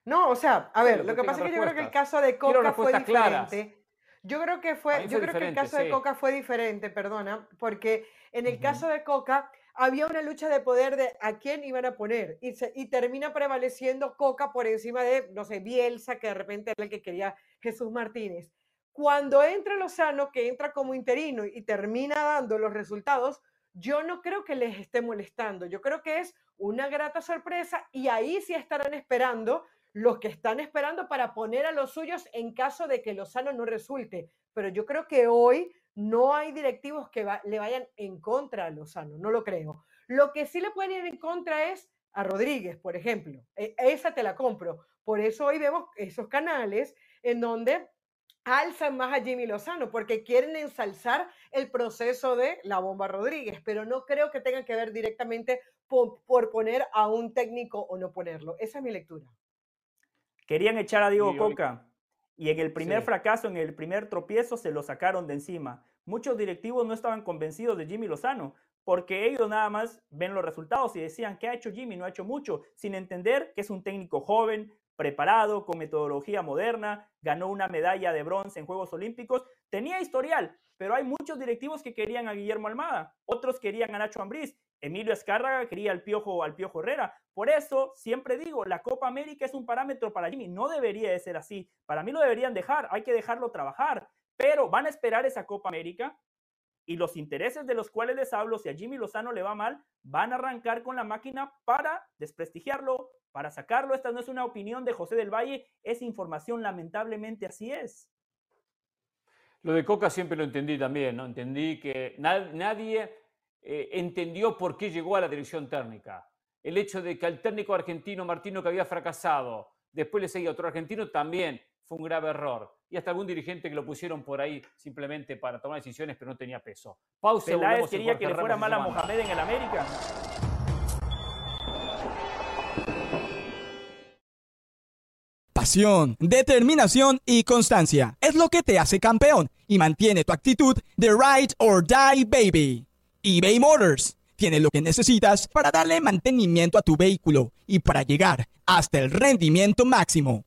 No, o sea, a ver, lo que, pasa es que yo creo que el caso de Coca fue diferente. Yo creo que fue, yo creo que el caso de Coca fue diferente, perdona, porque en el caso de Coca había una lucha de poder de a quién iban a poner y, y termina prevaleciendo Coca por encima de, no sé, Bielsa, que de repente era el que quería Jesús Martínez. Cuando entra Lozano, que entra como interino y termina dando los resultados, yo no creo que les esté molestando. Yo creo que es una grata sorpresa y ahí sí estarán esperando los que están esperando para poner a los suyos en caso de que Lozano no resulte. Pero yo creo que hoy no hay directivos que le vayan en contra a Lozano, no lo creo. Lo que sí le pueden ir en contra es a Rodríguez, por ejemplo. E, esa te la compro. Por eso hoy vemos esos canales en donde alzan más a Jimmy Lozano, porque quieren ensalzar el proceso de la bomba Rodríguez, pero no creo que tengan que ver directamente por, poner a un técnico o no ponerlo. Esa es mi lectura. Querían echar a Diego Coca. Y en el primer fracaso, en el primer tropiezo, se lo sacaron de encima. Muchos directivos no estaban convencidos de Jimmy Lozano, porque ellos nada más ven los resultados y decían, ¿qué ha hecho Jimmy? No ha hecho mucho, sin entender que es un técnico joven, preparado, con metodología moderna, ganó una medalla de bronce en Juegos Olímpicos, tenía historial, pero hay muchos directivos que querían a Guillermo Almada, otros querían a Nacho Ambriz, Emilio Escárraga quería al Piojo, al Piojo Herrera. Por eso siempre digo, la Copa América es un parámetro para Jimmy. No debería de ser así. Para mí lo deberían dejar. Hay que dejarlo trabajar. Pero van a esperar esa Copa América y los intereses de los cuales les hablo, si a Jimmy Lozano le va mal, van a arrancar con la máquina para desprestigiarlo, para sacarlo. Esta no es una opinión de José del Valle, es información, lamentablemente así es. Lo de Coca siempre lo entendí también, ¿no? Entendí que nadie eh, entendió por qué llegó a la dirección técnica. El hecho de que al técnico argentino Martino que había fracasado, después le seguía otro argentino, también fue un grave error. Y hasta algún dirigente que lo pusieron por ahí simplemente para tomar decisiones, pero no tenía peso. Pausa. Peláez quería que le fuera mal a Mohamed en el América. Pasión, determinación y constancia es lo que te hace campeón y mantiene tu actitud de ride or die baby eBay Motors tiene lo que necesitas para darle mantenimiento a tu vehículo y para llegar hasta el rendimiento máximo.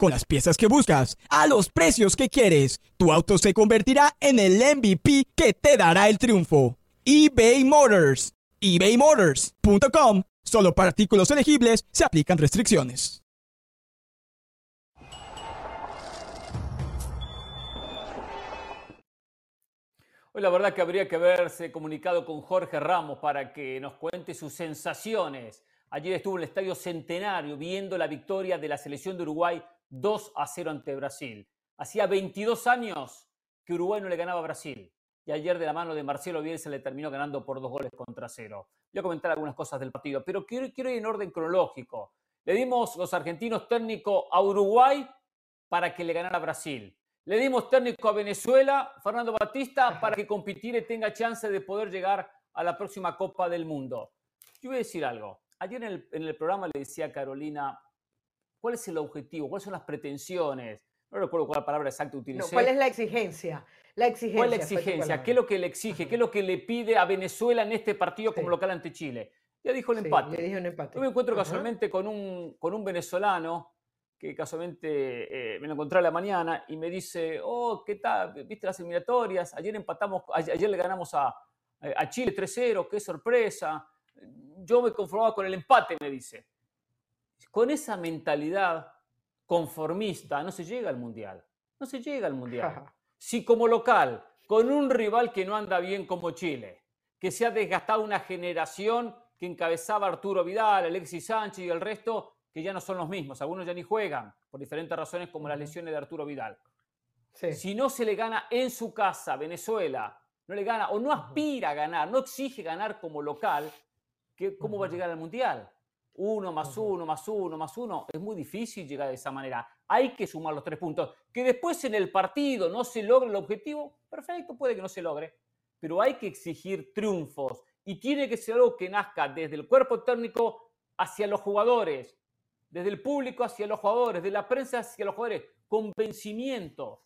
Con las piezas que buscas, a los precios que quieres, tu auto se convertirá en el MVP que te dará el triunfo. eBay Motors. ebaymotors.com. Solo para artículos elegibles se aplican restricciones. Hoy la verdad que habría que haberse comunicado con Jorge Ramos para que nos cuente sus sensaciones. Ayer estuvo en el Estadio Centenario viendo la victoria de la selección de Uruguay 2 a 0 ante Brasil. Hacía 22 años que Uruguay no le ganaba a Brasil. Y ayer de la mano de Marcelo Bielsa le terminó ganando por dos goles contra cero. Voy a comentar algunas cosas del partido, pero quiero, quiero ir en orden cronológico. Le dimos los argentinos técnico a Uruguay para que le ganara a Brasil. Le dimos técnico a Venezuela, Fernando Batista, para que compitiera y tenga chance de poder llegar a la próxima Copa del Mundo. Yo voy a decir algo. Ayer en el, programa le decía a Carolina, ¿cuál es el objetivo? ¿Cuáles son las pretensiones? No recuerdo cuál palabra exacta utilicé. ¿Cuál es la exigencia? La exigencia. ¿Cuál es la exigencia? ¿Qué es lo que le exige? ¿Ququé es lo que le pide a Venezuela en este partido como local ante Chile? Ya dijo el empate. Le dijo un empate. Yo me encuentro casualmente con un, con un venezolano que casualmente eh, me lo encontré a la mañana y me dice, oh, ¿qué tal? ¿Viste las eliminatorias? Ayer empatamos, ayer, le ganamos a, a Chile 3-0, qué sorpresa. Yo me conformaba con el empate, me dice. Con esa mentalidad conformista no se llega al Mundial. No se llega al Mundial. Si como local, con un rival que no anda bien como Chile, que se ha desgastado una generación que encabezaba Arturo Vidal, Alexis Sánchez y el resto, que ya no son los mismos, algunos ya ni juegan, por diferentes razones como las lesiones de Arturo Vidal. Si no se le gana en su casa, Venezuela, no le gana o no aspira a ganar, no exige ganar como local, ¿cómo va a llegar al Mundial? Uno más uno, más uno, más uno. Es muy difícil llegar de esa manera. Hay que sumar los tres puntos. Que después en el partido no se logre el objetivo, perfecto, puede que no se logre. Pero hay que exigir triunfos. Y tiene que ser algo que nazca desde el cuerpo técnico hacia los jugadores desde el público hacia los jugadores, de la prensa hacia los jugadores, convencimiento.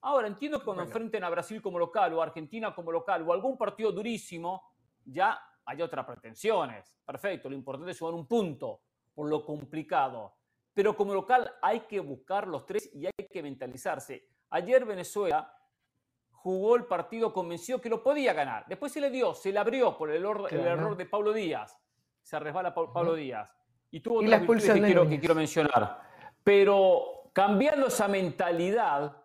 Ahora, entiendo que cuando enfrenten a Brasil como local o a Argentina como local o algún partido durísimo, ya hay otras pretensiones. Perfecto, lo importante es jugar un punto por lo complicado. Pero como local hay que buscar los tres y hay que mentalizarse. Ayer Venezuela jugó el partido convencido que lo podía ganar. Después se le dio, se le abrió por el, error de Pablo Díaz. Se resbala Pablo Díaz y tuvo otras que quiero, que quiero mencionar. Pero cambiando esa mentalidad,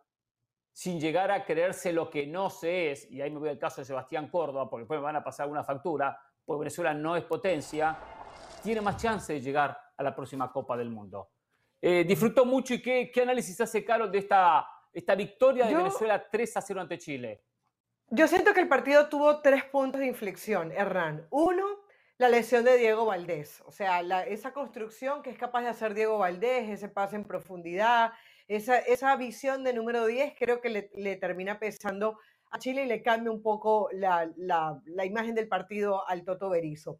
sin llegar a creerse lo que no se es, y ahí me voy al caso de Sebastián Córdoba, porque después me van a pasar una factura, porque Venezuela no es potencia, tiene más chance de llegar a la próxima Copa del Mundo. Eh, disfrutó mucho y qué, qué, análisis hace Carlos de esta, esta victoria de Venezuela 3 a 0 ante Chile. Yo siento que el partido tuvo tres puntos de inflexión, Hernán. Uno, la lesión de Diego Valdés. O sea, esa construcción que es capaz de hacer Diego Valdés, ese pase en profundidad, esa, esa visión de número 10, creo que le, termina pesando a Chile y le cambia un poco la, imagen del partido al Toto Berizo.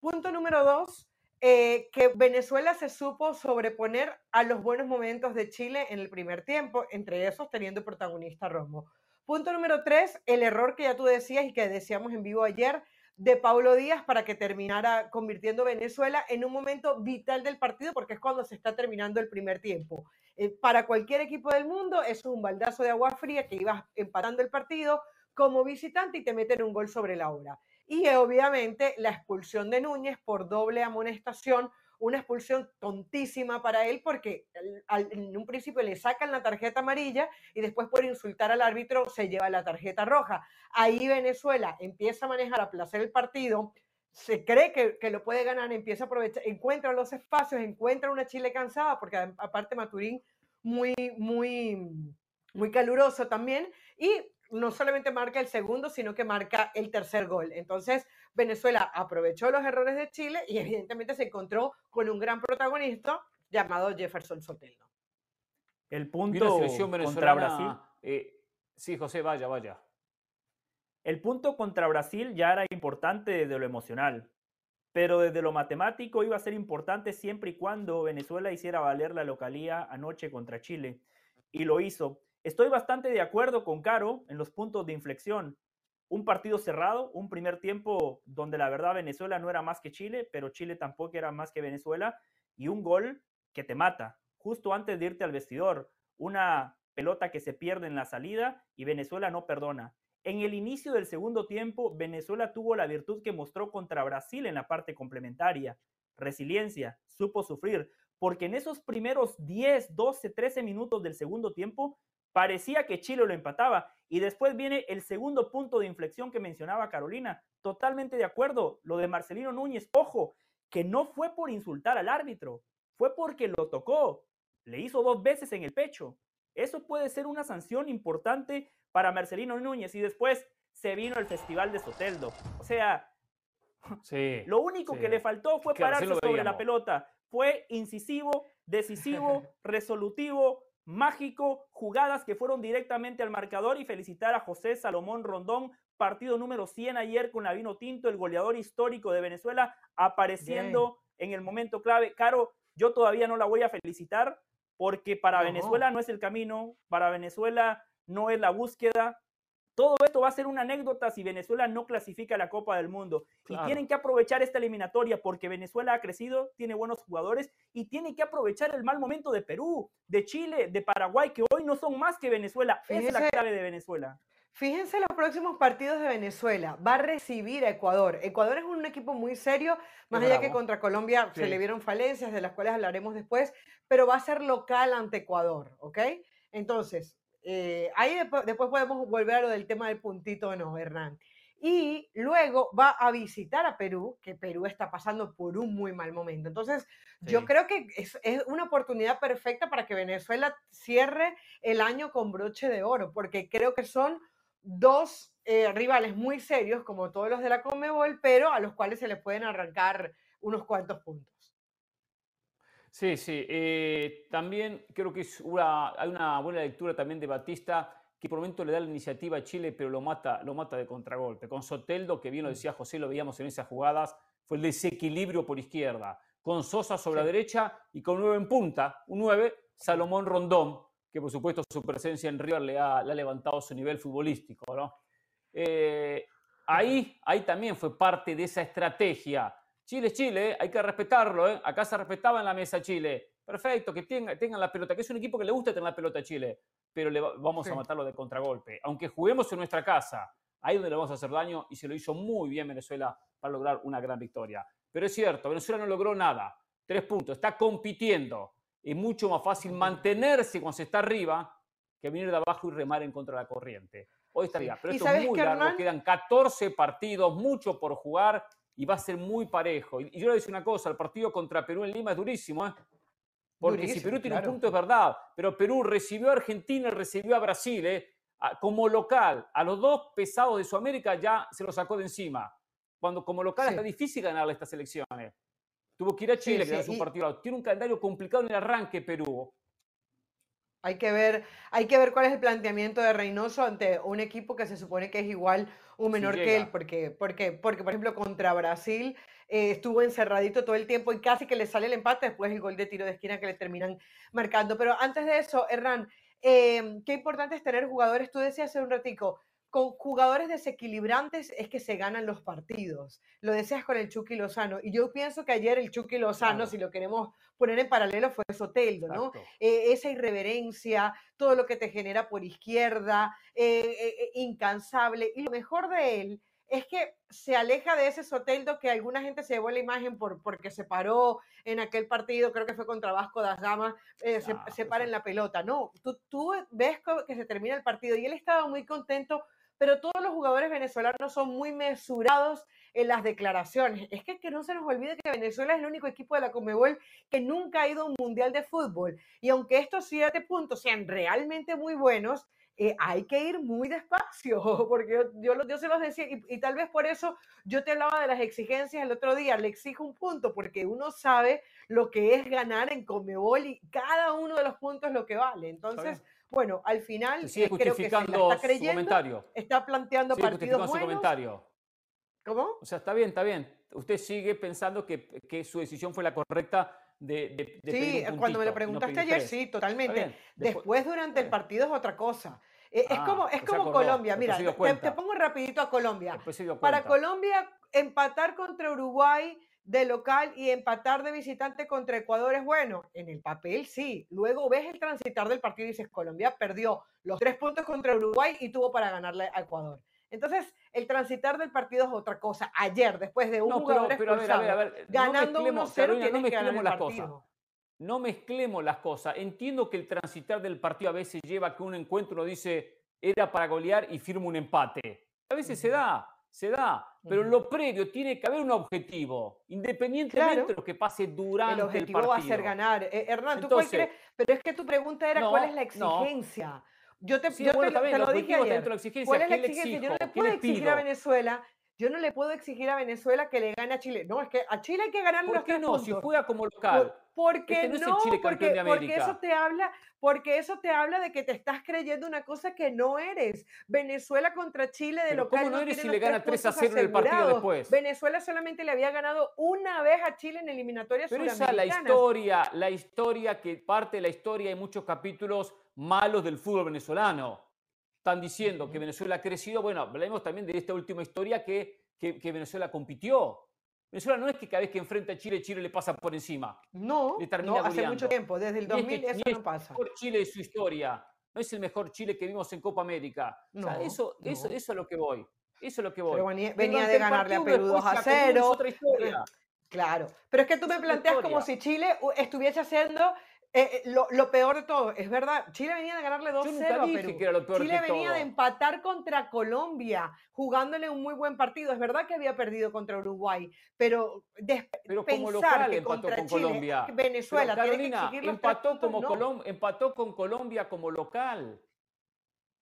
Punto número dos, eh, que Venezuela se supo sobreponer a los buenos momentos de Chile en el primer tiempo, entre esos teniendo protagonista Romo. Punto número tres, el error que ya tú decías y que decíamos en vivo ayer, de Paulo Díaz para que terminara convirtiendo Venezuela en un momento vital del partido, porque es cuando se está terminando el primer tiempo. Eh, para cualquier equipo del mundo, es un baldazo de agua fría que ibas empatando el partido como visitante y te meten un gol sobre la hora. Y obviamente la expulsión de Núñez por doble amonestación una expulsión tontísima para él porque en un principio le sacan la tarjeta amarilla y después por insultar al árbitro se lleva la tarjeta roja. Ahí Venezuela empieza a manejar, a placer el partido, se cree que, que, lo puede ganar, empieza a aprovechar, encuentra los espacios, encuentra una Chile cansada, porque aparte Maturín muy, muy, muy caluroso también, y no solamente marca el segundo, sino que marca el tercer gol. Entonces, Venezuela aprovechó los errores de Chile y evidentemente se encontró con un gran protagonista llamado Jefferson Sotelo. El punto contra Brasil. Eh, sí, José, vaya, vaya. El punto contra Brasil ya era importante desde lo emocional, pero desde lo matemático iba a ser importante siempre y cuando Venezuela hiciera valer la localía anoche contra Chile. Y lo hizo. Estoy bastante de acuerdo con Caro en los puntos de inflexión. Un partido cerrado, un primer tiempo donde la verdad Venezuela no era más que Chile, pero Chile tampoco era más que Venezuela, y un gol que te mata, justo antes de irte al vestidor. Una pelota que se pierde en la salida y Venezuela no perdona. En el inicio del segundo tiempo, Venezuela tuvo la virtud que mostró contra Brasil en la parte complementaria. Resiliencia, supo sufrir, porque en esos primeros 10, 12, 13 minutos del segundo tiempo parecía que Chile lo empataba. Y después viene el segundo punto de inflexión que mencionaba Carolina. Totalmente de acuerdo, lo de Marcelino Núñez. Ojo, que no fue por insultar al árbitro, fue porque lo tocó. Le hizo dos veces en el pecho. Eso puede ser una sanción importante para Marcelino Núñez y después se vino el Festival de Soteldo. O sea, lo único que le faltó fue pararse sobre la pelota. Fue incisivo, decisivo, resolutivo, mágico, jugadas que fueron directamente al marcador y felicitar a José Salomón Rondón, partido número 100 ayer con la Vino Tinto, el goleador histórico de Venezuela, apareciendo en el momento clave. Caro, yo todavía no la voy a felicitar porque para Venezuela no es el camino, para Venezuela no es la búsqueda. Todo esto va a ser una anécdota si Venezuela no clasifica a la Copa del Mundo. Y tienen que aprovechar esta eliminatoria porque Venezuela ha crecido, tiene buenos jugadores y tiene que aprovechar el mal momento de Perú, de Chile, de Paraguay, que hoy no son más que Venezuela. es la clave de Venezuela. Fíjense los próximos partidos de Venezuela. Va a recibir a Ecuador. Ecuador es un equipo muy serio, más allá que contra Colombia se le vieron falencias, de las cuales hablaremos después, pero va a ser local ante Ecuador, ¿ok? Entonces, eh, ahí después, podemos volver a lo del tema del puntito, no, Hernán. Y luego va a visitar a Perú, que Perú está pasando por un muy mal momento. Entonces, yo creo que es, es, una oportunidad perfecta para que Venezuela cierre el año con broche de oro, porque creo que son dos eh, rivales muy serios, como todos los de la Comebol, pero a los cuales se les pueden arrancar unos cuantos puntos. Sí, sí. Eh, también creo que es una, hay una buena lectura también de Batista, que por momento le da la iniciativa a Chile, pero lo mata, lo mata de contragolpe. Con Soteldo, que bien lo mm. decía José, lo veíamos en esas jugadas, fue el desequilibrio por izquierda. Con Sosa sobre la derecha y con nueve en punta, un 9, Salomón Rondón, que por supuesto su presencia en River le ha, levantado su nivel futbolístico. ¿no? Eh, ahí, ahí también fue parte de esa estrategia. Chile es Chile, ¿eh? hay que respetarlo. ¿eh? Acá se respetaba en la mesa Chile. Perfecto, que tengan, tengan la pelota, que es un equipo que le gusta tener la pelota a Chile, pero le vamos a matarlo de contragolpe. Aunque juguemos en nuestra casa, ahí donde le vamos a hacer daño y se lo hizo muy bien Venezuela para lograr una gran victoria. Pero es cierto, Venezuela no logró nada. Tres puntos, está compitiendo es mucho más fácil mantenerse cuando se está arriba que venir de abajo y remar en contra de la corriente. Hoy estaría, pero esto es muy largo, quedan 14 partidos, mucho por jugar y va a ser muy parejo. Y yo le decir una cosa, el partido contra Perú en Lima es durísimo, ¿eh? Porque si Perú tiene un punto es verdad, pero Perú recibió a Argentina recibió a Brasil, ¿eh? como local, a los dos pesados de Sudamérica ya se lo sacó de encima. Cuando como local está difícil ganarle estas elecciones. Tuvo que ir a Chile, que es un partido. Tiene un calendario complicado en el arranque Perú. Hay que, ver, hay que ver cuál es el planteamiento de Reynoso ante un equipo que se supone que es igual o menor que él, porque, porque, porque, por ejemplo, contra Brasil eh, estuvo encerradito todo el tiempo y casi que le sale el empate, después el gol de tiro de esquina que le terminan marcando. Pero antes de eso, Hernán, eh, qué importante es tener jugadores, tú decías hace un ratico, con jugadores desequilibrantes es que se ganan los partidos. Lo decías con el Chucky Lozano. Y yo pienso que ayer el Chucky Lozano, si lo queremos poner en paralelo, fue Soteldo, ¿no? Eh, esa irreverencia, todo lo que te genera por izquierda, eh, eh, incansable. Y lo mejor de él es que se aleja de ese Soteldo que alguna gente se llevó la imagen por, porque se paró en aquel partido, creo que fue contra Vasco das Gamas, se, ah, se, para en la pelota. No, tú, tú ves que se termina el partido y él estaba muy contento pero todos los jugadores venezolanos son muy mesurados en las declaraciones. Es que, que no se nos olvide que Venezuela es el único equipo de la Comebol que nunca ha ido a un mundial de fútbol. Y aunque estos siete puntos sean realmente muy buenos, eh, hay que ir muy despacio, porque yo, yo, se los decía, y, y, tal vez por eso yo te hablaba de las exigencias el otro día, le exijo un punto, porque uno sabe lo que es ganar en Comebol y cada uno de los puntos lo que vale. Entonces, bueno, al final sigue eh, creo que se la está su creyendo, comentario. está planteando Sigue partidos justificando su buenos. comentario. ¿Cómo? O sea, está bien, está bien. Usted sigue pensando que, que su decisión fue la correcta de, de, de Sí, un cuando me lo no preguntaste ayer, sí, totalmente. Después- Después, durante el partido es otra cosa. Eh, es Ah, como, es se como acordó, Colombia. Mira, se te, te pongo rapidito a Colombia. Se Para. Colombia, empatar contra Uruguay de local y empatar de visitante contra Ecuador es bueno. En el papel sí. Luego ves el transitar del partido y dices, Colombia perdió los tres puntos contra Uruguay y tuvo para ganarle a Ecuador. Entonces, el transitar del partido es otra cosa. Ayer, después de un No, pero, jugador pero a ver, a ver, a expulsado, ver. ganando no mezclemos, 1-0, Carolina, no que ganar el las cosas. No mezclemos las cosas. Entiendo que el transitar del partido a veces lleva a que un encuentro dice era para golear y firma un empate. A veces se da, se da. Pero en lo previo tiene que haber un objetivo, independientemente Claro. de lo que pase durante El el, objetivo partido. va a ser ganar. Eh, Hernán, ¿tú cuál Entonces- crees? Pero es que tu pregunta era cuál es la no. exigencia. Yo te, Sí, yo bueno, te, lo- también, te el lo dije ayer. dentro de la exigencia. ¿Cuál es la ¿Qué le exigencia? Yo no le ¿Qué puedo exigir a Venezuela, yo no le puedo exigir a Venezuela que le gane a Chile. No, es que a Chile hay que ganarle ¿Por los qué tres no? Si juega como Por- local. porque Este no Chile porque, de porque América. eso te habla, porque eso te habla de que te estás creyendo una cosa que no eres. Venezuela contra Chile de Pero local ¿cómo no eres si los le gana tres 3 a puntos 0 en el partido después? Venezuela solamente le había ganado una vez a Chile en eliminatorias Pero esa es la historia, la historia que parte de la historia hay muchos capítulos malos del fútbol venezolano. Están diciendo que Venezuela ha crecido. Bueno, hablemos también de esta última historia que, que, que Venezuela compitió. Venezuela no es que cada vez que enfrenta a Chile, Chile le pasa por encima. No, le termina no, hace goleando. mucho tiempo, desde el Ni es que- 2000 eso no es pasa. el mejor Chile de su historia. No es el mejor Chile que vimos en Copa América. O sea, No, eso, eso, eso es lo que voy. Eso es lo que voy. Pero venía, de ganarle a Perú 2 después a la común es 0. otra historia. Claro, pero es que tú me Es planteas como si Chile uh, estuviese haciendo eh, eh, lo, lo peor de todo. Es verdad, Chile venía de ganarle 2-0 Yo nunca a dije Perú. que era lo peor Chile que venía de empatar contra Colombia, jugándole un muy buen partido. Es verdad que había perdido contra Uruguay, pero Pero como local que empató contra con Chile, Colombia. que Pero Venezuela tiene que Carolina, los tres empató, puntos, como no. Colom- empató con Colombia como local.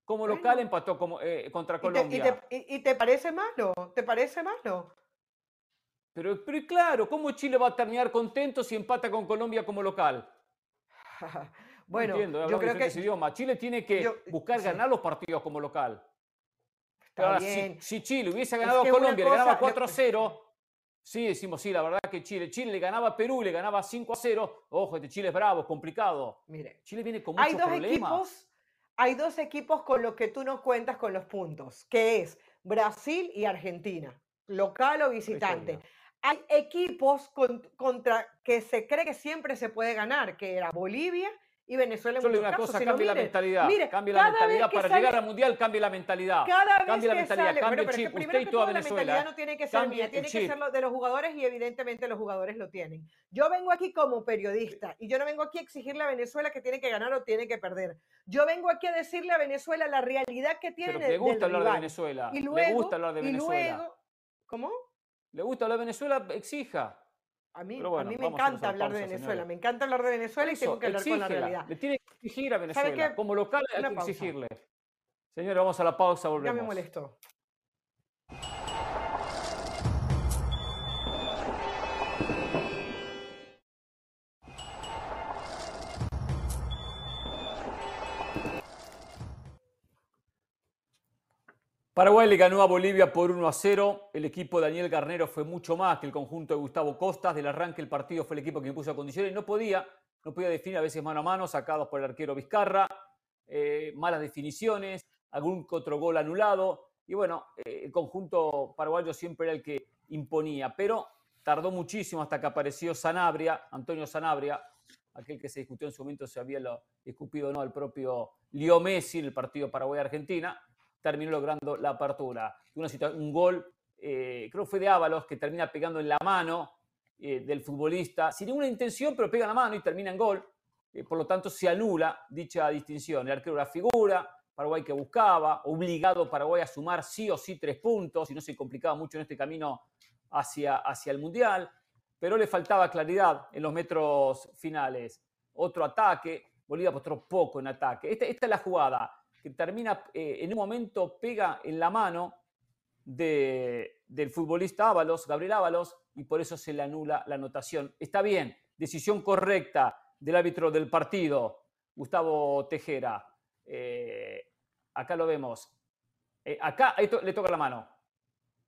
Como Bueno. local empató como, eh, contra ¿Y te, y, Colombia. te, y- te parece malo? ¿Te parece malo? Pero, pero claro, ¿cómo Chile va a terminar contento si empata con Colombia como local? No bueno, entiendo, yo creo que idiomas. Chile tiene que yo- buscar sí. ganar los partidos como local. Ahora, si, Chile hubiese ganado que a Colombia, le ganaba cosa- 4 a 0, sí decimos, sí, la verdad que Chile. Chile le ganaba a Perú y le ganaba 5 a 0. Ojo, este Chile es bravo, es complicado. Mire, Chile viene con hay muchos dos problemas. equipos, hay dos equipos con los que tú no cuentas con los puntos, que es Brasil y Argentina, local o visitante. historia. Hay equipos con- contra que se cree que siempre se puede ganar, que era Bolivia y Venezuela en le muchos una casos. cosa, cambie la mentalidad. mire, la mentalidad para sale- llegar al mundial, cambie la mentalidad. Cada vez Cambie la mentalidad, sale, bueno, el pero es que chip. Usted y toda todo la Venezuela, mentalidad no tiene que ser mía, tiene que ser de los jugadores y evidentemente los jugadores lo tienen. Yo vengo aquí como periodista y yo no vengo aquí a exigirle a Venezuela que tiene que ganar o tiene que perder. Yo vengo aquí a decirle a Venezuela la realidad que tiene Pero le del gusta hablar de. Venezuela. Y le luego, gusta hablar de y Venezuela. luego, ¿cómo? Le gusta hablar de Venezuela, exija. A mí, Pero bueno, a mí me encanta hablar de Venezuela, señores. me encanta hablar de Venezuela y tengo que hablar con la exígela. realidad. Le tiene que exigir a ¿Sabe Venezuela. Como local hay que pausa. exigirle. Señores, vamos a la pausa, Ya me molestó. Paraguay le ganó a Bolivia por 1 a 0. El equipo de Daniel Garnero fue mucho más que el conjunto de Gustavo Costas. Del arranque del partido fue el equipo que impuso condiciones no podía, no podía definir a veces mano a mano, sacados por el arquero Vizcarra, eh, malas definiciones, algún otro gol anulado. Y bueno, eh, el conjunto paraguayo siempre era el que imponía, pero tardó muchísimo hasta que apareció Sanabria, Antonio Sanabria, aquel que se discutió en su momento si había lo, o no al propio Leo Messi en el partido Paraguay-Argentina terminó logrando la apertura. Un gol, eh, creo que fue de Ábalos, que termina pegando en la mano eh, del futbolista, sin ninguna intención, pero pega en la mano y termina en gol. Eh, por lo tanto, se anula dicha distinción. El arquero era figura, Paraguay que buscaba, obligado Paraguay a sumar sí o sí tres puntos, y no se complicaba mucho en este camino hacia, hacia el Mundial, pero le faltaba claridad en los metros finales. Otro ataque, Bolivia mostró poco en ataque. Esta es la jugada termina, eh, en un momento pega en la mano de- del futbolista Ábalos, Gabriel Ábalos, y por eso se le anula la anotación. Está bien, decisión correcta del árbitro del partido, Gustavo Tejera. Eh, acá lo vemos. Eh, acá le toca la mano.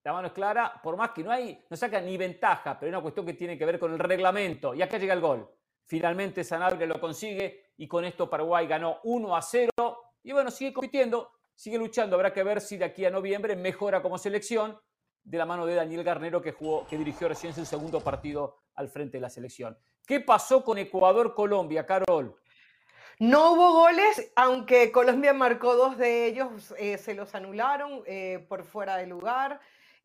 La mano es clara, por más que no hay, no saca ni ventaja, pero es una cuestión que tiene que ver con el reglamento. Y acá llega el gol. Finalmente Sanabria lo consigue y con esto Paraguay ganó 1 a 0. Y bueno, sigue compitiendo, sigue luchando. Habrá que ver si de aquí a noviembre mejora como selección de la mano de Daniel Garnero que jugó, que dirigió recién su segundo partido al frente de la selección. ¿Qué pasó con Ecuador-Colombia, Carol? No hubo goles, aunque Colombia marcó dos de ellos, eh, se los anularon eh, por fuera de lugar.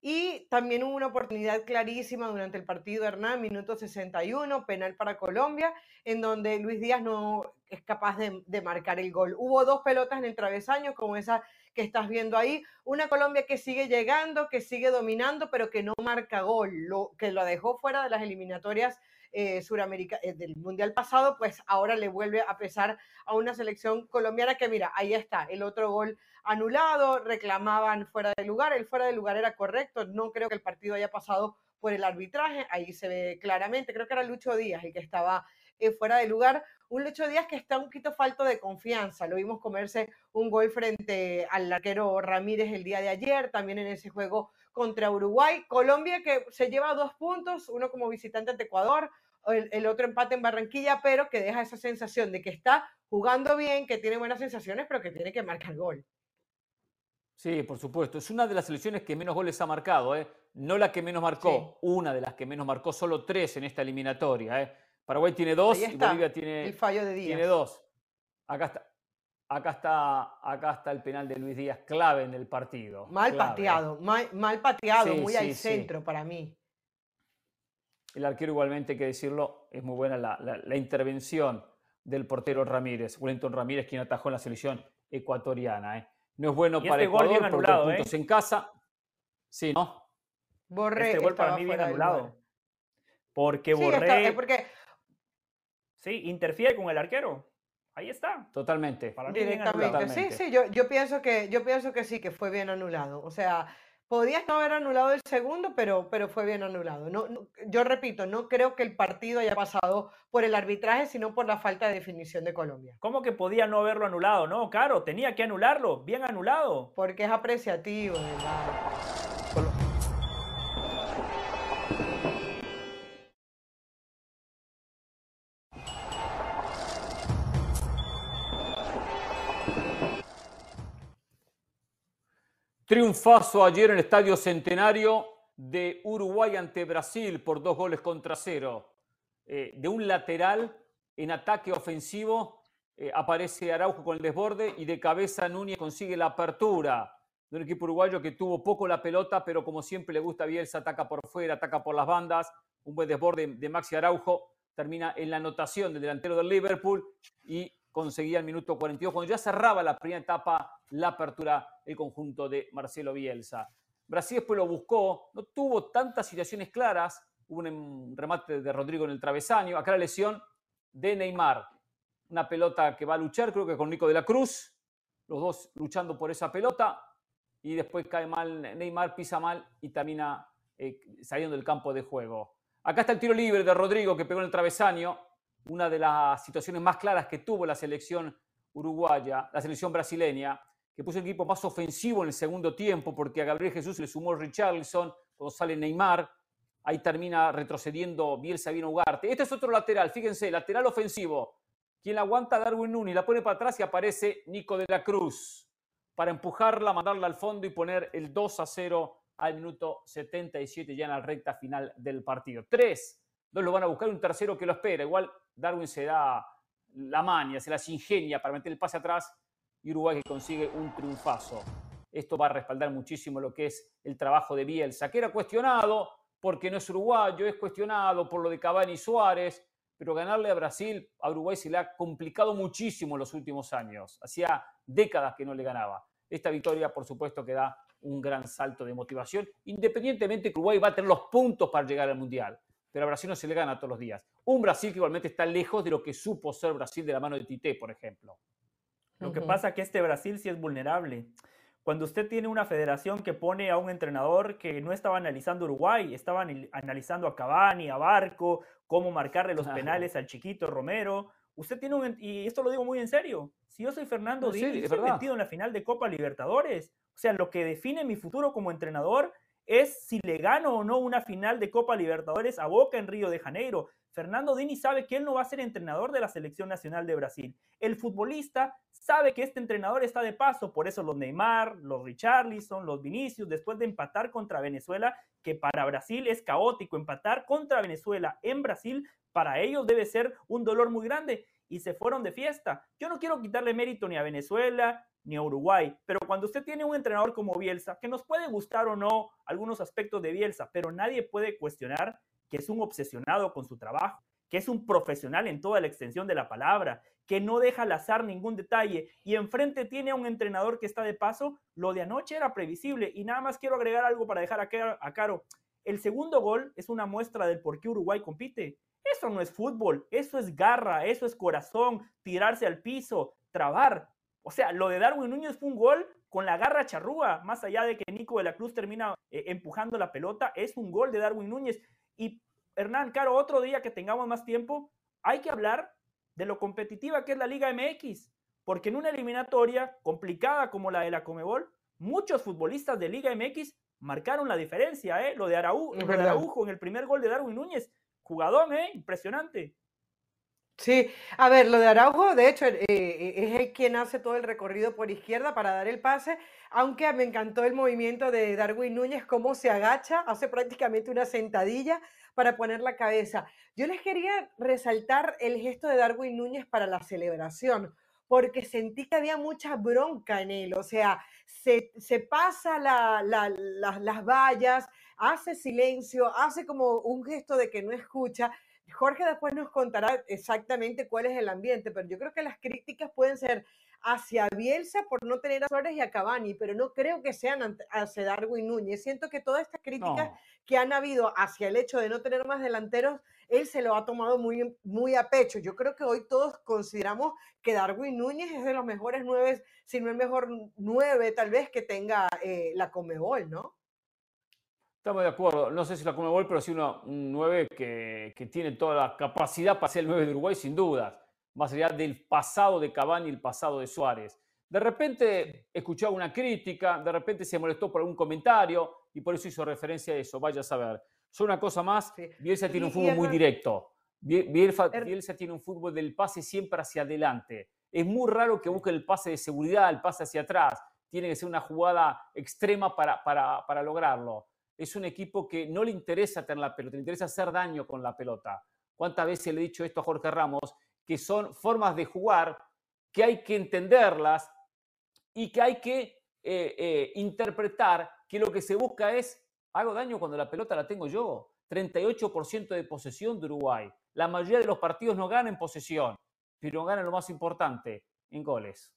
Y también hubo una oportunidad clarísima durante el partido Hernán, minuto 61, penal para Colombia, en donde Luis Díaz no es capaz de, marcar el gol. Hubo dos pelotas en el travesaño, como esa que estás viendo ahí. Una Colombia que sigue llegando, que sigue dominando, pero que no marca gol, que lo dejó fuera de las eliminatorias eh, eh, del Mundial pasado, pues ahora le vuelve a pesar a una selección colombiana que mira, ahí está, el otro gol anulado, reclamaban fuera de lugar, el fuera de lugar era correcto, no creo que el partido haya pasado por el arbitraje, ahí se ve claramente, creo que era Lucho Díaz el que estaba eh, fuera de lugar, un Lucho Díaz que está un poquito falto de confianza, lo vimos comerse un gol frente al arquero Ramírez el día de ayer, también en ese juego contra Uruguay, Colombia que se lleva dos puntos, uno como visitante ante Ecuador, el, otro empate en Barranquilla, pero que deja esa sensación de que está jugando bien, que tiene buenas sensaciones, pero que tiene que marcar gol. Sí, por supuesto. Es una de las selecciones que menos goles ha marcado, ¿eh? No la que menos marcó, una de las que menos marcó, solo tres en esta eliminatoria. ¿eh? Paraguay tiene dos y Bolivia tiene, el fallo de Díaz. tiene dos. Acá está. Acá está, acá está el penal de Luis Díaz, clave en el partido. Mal pateado, mal, pateado, muy al centro para mí. El arquero igualmente, hay que decirlo, es muy buena la, intervención del portero Ramírez, Wellington Ramírez, quien atajó en la selección ecuatoriana. ¿eh? No es bueno para este Ecuador gol anulado, ¿eh? puntos en casa. Sí, ¿no? Borré este gol para mí bien anulado. Porque Borré... porque... Sí, interfiere con el arquero. Ahí está. Totalmente. Para mí Directamente. Sí, sí, yo, yo, pienso que, yo pienso que sí, que fue bien anulado. O sea, Podías no haber anulado el segundo, pero, pero fue bien anulado. No, yo repito, no creo que el partido haya pasado por el arbitraje, sino por la falta de definición de Colombia. ¿Cómo que podía no haberlo anulado? No, claro, tenía que anularlo, bien anulado. Porque es apreciativo, ¿verdad? Triunfazo ayer en el Estadio Centenario de Uruguay ante Brasil por dos goles contra cero. Eh, de un lateral en ataque ofensivo eh, aparece Araujo con el desborde y de cabeza Núñez consigue la apertura de un equipo uruguayo que tuvo poco la pelota, pero como siempre le gusta a Bielsa, ataca por fuera, ataca por las bandas. Un buen desborde de Maxi Araujo termina en la anotación del delantero del Liverpool y conseguía el minuto 42, cuando ya cerraba la primera etapa la apertura el conjunto de Marcelo Bielsa. Brasil después lo buscó, no tuvo tantas situaciones claras, hubo un remate de Rodrigo en el travesaño, acá la lesión de Neymar, una pelota que va a luchar, creo que con Nico de la Cruz, los dos luchando por esa pelota, y después cae mal Neymar, pisa mal y termina eh, saliendo del campo de juego. Acá está el tiro libre de Rodrigo que pegó en el travesaño, una de las situaciones más claras que tuvo la selección uruguaya, la selección brasileña, que puso el equipo más ofensivo en el segundo tiempo, porque a Gabriel Jesús le sumó Richarlison, cuando sale Neymar, ahí termina retrocediendo Bielsa bien Ugarte. Este es otro lateral, fíjense, lateral ofensivo. Quien la aguanta Darwin Núñez, la pone para atrás y aparece Nico de la Cruz para empujarla, mandarla al fondo y poner el 2 a 0 al minuto 77 ya en la recta final del partido. Tres, dos lo van a buscar, un tercero que lo espera. Igual Darwin se da la maña, se las ingenia para meter el pase atrás y Uruguay que consigue un triunfazo. Esto va a respaldar muchísimo lo que es el trabajo de Bielsa, que era cuestionado porque no es uruguayo, es cuestionado por lo de Cavani y Suárez, pero ganarle a Brasil, a Uruguay se le ha complicado muchísimo en los últimos años. Hacía décadas que no le ganaba. Esta victoria, por supuesto, que da un gran salto de motivación, independientemente que Uruguay va a tener los puntos para llegar al Mundial pero a Brasil no se le gana todos los días. Un Brasil que igualmente está lejos de lo que supo ser Brasil de la mano de Tite, por ejemplo. Lo que pasa es que este Brasil sí es vulnerable, cuando usted tiene una federación que pone a un entrenador que no estaba analizando Uruguay, estaba analizando a Cavani, a Barco, cómo marcarle los penales al chiquito Romero. Usted tiene un, y esto lo digo muy en serio, si yo soy Fernando Díaz, estoy metido en la final de Copa Libertadores, o sea, lo que define mi futuro como entrenador es si le gano o no una final de Copa Libertadores a Boca en Río de Janeiro. Fernando Dini sabe que él no va a ser entrenador de la selección nacional de Brasil. El futbolista sabe que este entrenador está de paso, por eso los Neymar, los Richarlison, los Vinicius, después de empatar contra Venezuela, que para Brasil es caótico, empatar contra Venezuela en Brasil, para ellos debe ser un dolor muy grande y se fueron de fiesta. Yo no quiero quitarle mérito ni a Venezuela ni a Uruguay, pero cuando usted tiene un entrenador como Bielsa, que nos puede gustar o no algunos aspectos de Bielsa, pero nadie puede cuestionar que es un obsesionado con su trabajo, que es un profesional en toda la extensión de la palabra, que no deja al azar ningún detalle y enfrente tiene a un entrenador que está de paso, lo de anoche era previsible y nada más quiero agregar algo para dejar a Caro. El segundo gol es una muestra del por qué Uruguay compite. Eso no es fútbol, eso es garra, eso es corazón, tirarse al piso, trabar. O sea, lo de Darwin Núñez fue un gol con la garra charrúa, más allá de que Nico de la Cruz termina eh, empujando la pelota, es un gol de Darwin Núñez. Y Hernán, Caro, otro día que tengamos más tiempo, hay que hablar de lo competitiva que es la Liga MX, porque en una eliminatoria complicada como la de la Comebol, muchos futbolistas de Liga MX marcaron la diferencia, ¿eh? Lo de, Araujo, lo de Araujo en el primer gol de Darwin Núñez, jugadón, ¿eh? Impresionante. Sí, a ver, lo de Araujo, de hecho, eh, eh, es el quien hace todo el recorrido por izquierda para dar el pase, aunque me encantó el movimiento de Darwin Núñez, cómo se agacha, hace prácticamente una sentadilla para poner la cabeza. Yo les quería resaltar el gesto de Darwin Núñez para la celebración, porque sentí que había mucha bronca en él, o sea, se, pasa las vallas, hace silencio, hace como un gesto de que no escucha. Jorge después nos contará exactamente cuál es el ambiente, pero yo creo que las críticas pueden ser hacia Bielsa por no tener a Suárez y a Cavani, pero no creo que sean hacia Darwin Núñez. Siento que todas estas críticas que han habido hacia el hecho de no tener más delanteros, él se lo ha tomado muy, muy a pecho. Yo creo que hoy todos consideramos que Darwin Núñez es de los mejores nueve, si no el mejor nueve tal vez que tenga eh, la Comebol, ¿no? Estamos de acuerdo. No sé si la Comebol, pero sí uno, un 9 que, que, tiene toda la capacidad para ser el 9 de Uruguay, sin dudas. Más allá del pasado de Cavani y el pasado de Suárez. De repente escuchó una crítica, de repente se molestó por algún comentario y por eso hizo referencia a eso. Vaya a saber. Solo una cosa más, Bielsa tiene un fútbol muy directo. Bielsa, er Bielsa tiene un fútbol del pase siempre hacia adelante. Es muy raro que busque el pase de seguridad, el pase hacia atrás. Tiene que ser una jugada extrema para, para, para lograrlo es un equipo que no le interesa tener la pelota, le interesa hacer daño con la pelota. ¿Cuántas veces le he dicho esto a Jorge Ramos? Que son formas de jugar que hay que entenderlas y que hay que eh, eh, interpretar que lo que se busca es, hago daño cuando la pelota la tengo yo. 38% de posesión de Uruguay. La mayoría de los partidos no ganan posesión, pero ganan lo más importante, en goles.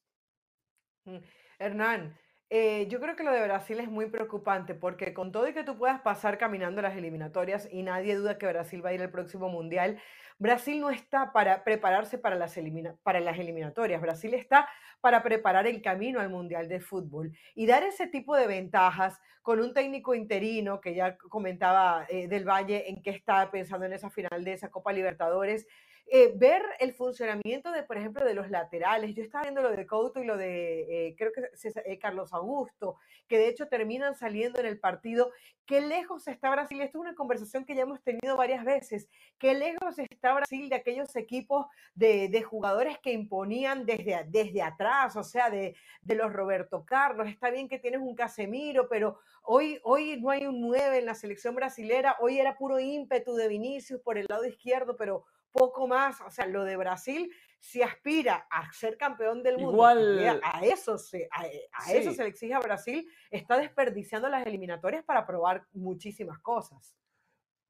Mm, Hernán, eh, yo creo que lo de Brasil es muy preocupante porque con todo y que tú puedas pasar caminando las eliminatorias y nadie duda que Brasil va a ir al próximo mundial, Brasil no está para prepararse para las, para las eliminatorias, Brasil está para preparar el camino al mundial de fútbol y dar ese tipo de ventajas con un técnico interino que ya comentaba eh, del Valle en que está pensando en esa final de esa Copa Libertadores eh, ver el funcionamiento de, por ejemplo, de los laterales. Yo estaba viendo lo de Couto y lo de, eh, creo que eh, Carlos Augusto, que de hecho terminan saliendo en el partido. ¿Qué lejos está Brasil? Esto es una conversación que ya hemos tenido varias veces. ¿Qué lejos está Brasil de aquellos equipos de, jugadores que imponían desde, atrás? O sea, de, de, los Roberto Carlos. Está bien que tienes un Casemiro, pero hoy, hoy no hay un 9 en la selección brasilera. Hoy era puro ímpetu de Vinicius por el lado izquierdo, pero poco más, o sea, lo de Brasil, si aspira a ser campeón del mundo, Igual, a, eso se, a, eso se le exige a Brasil, está desperdiciando las eliminatorias para probar muchísimas cosas.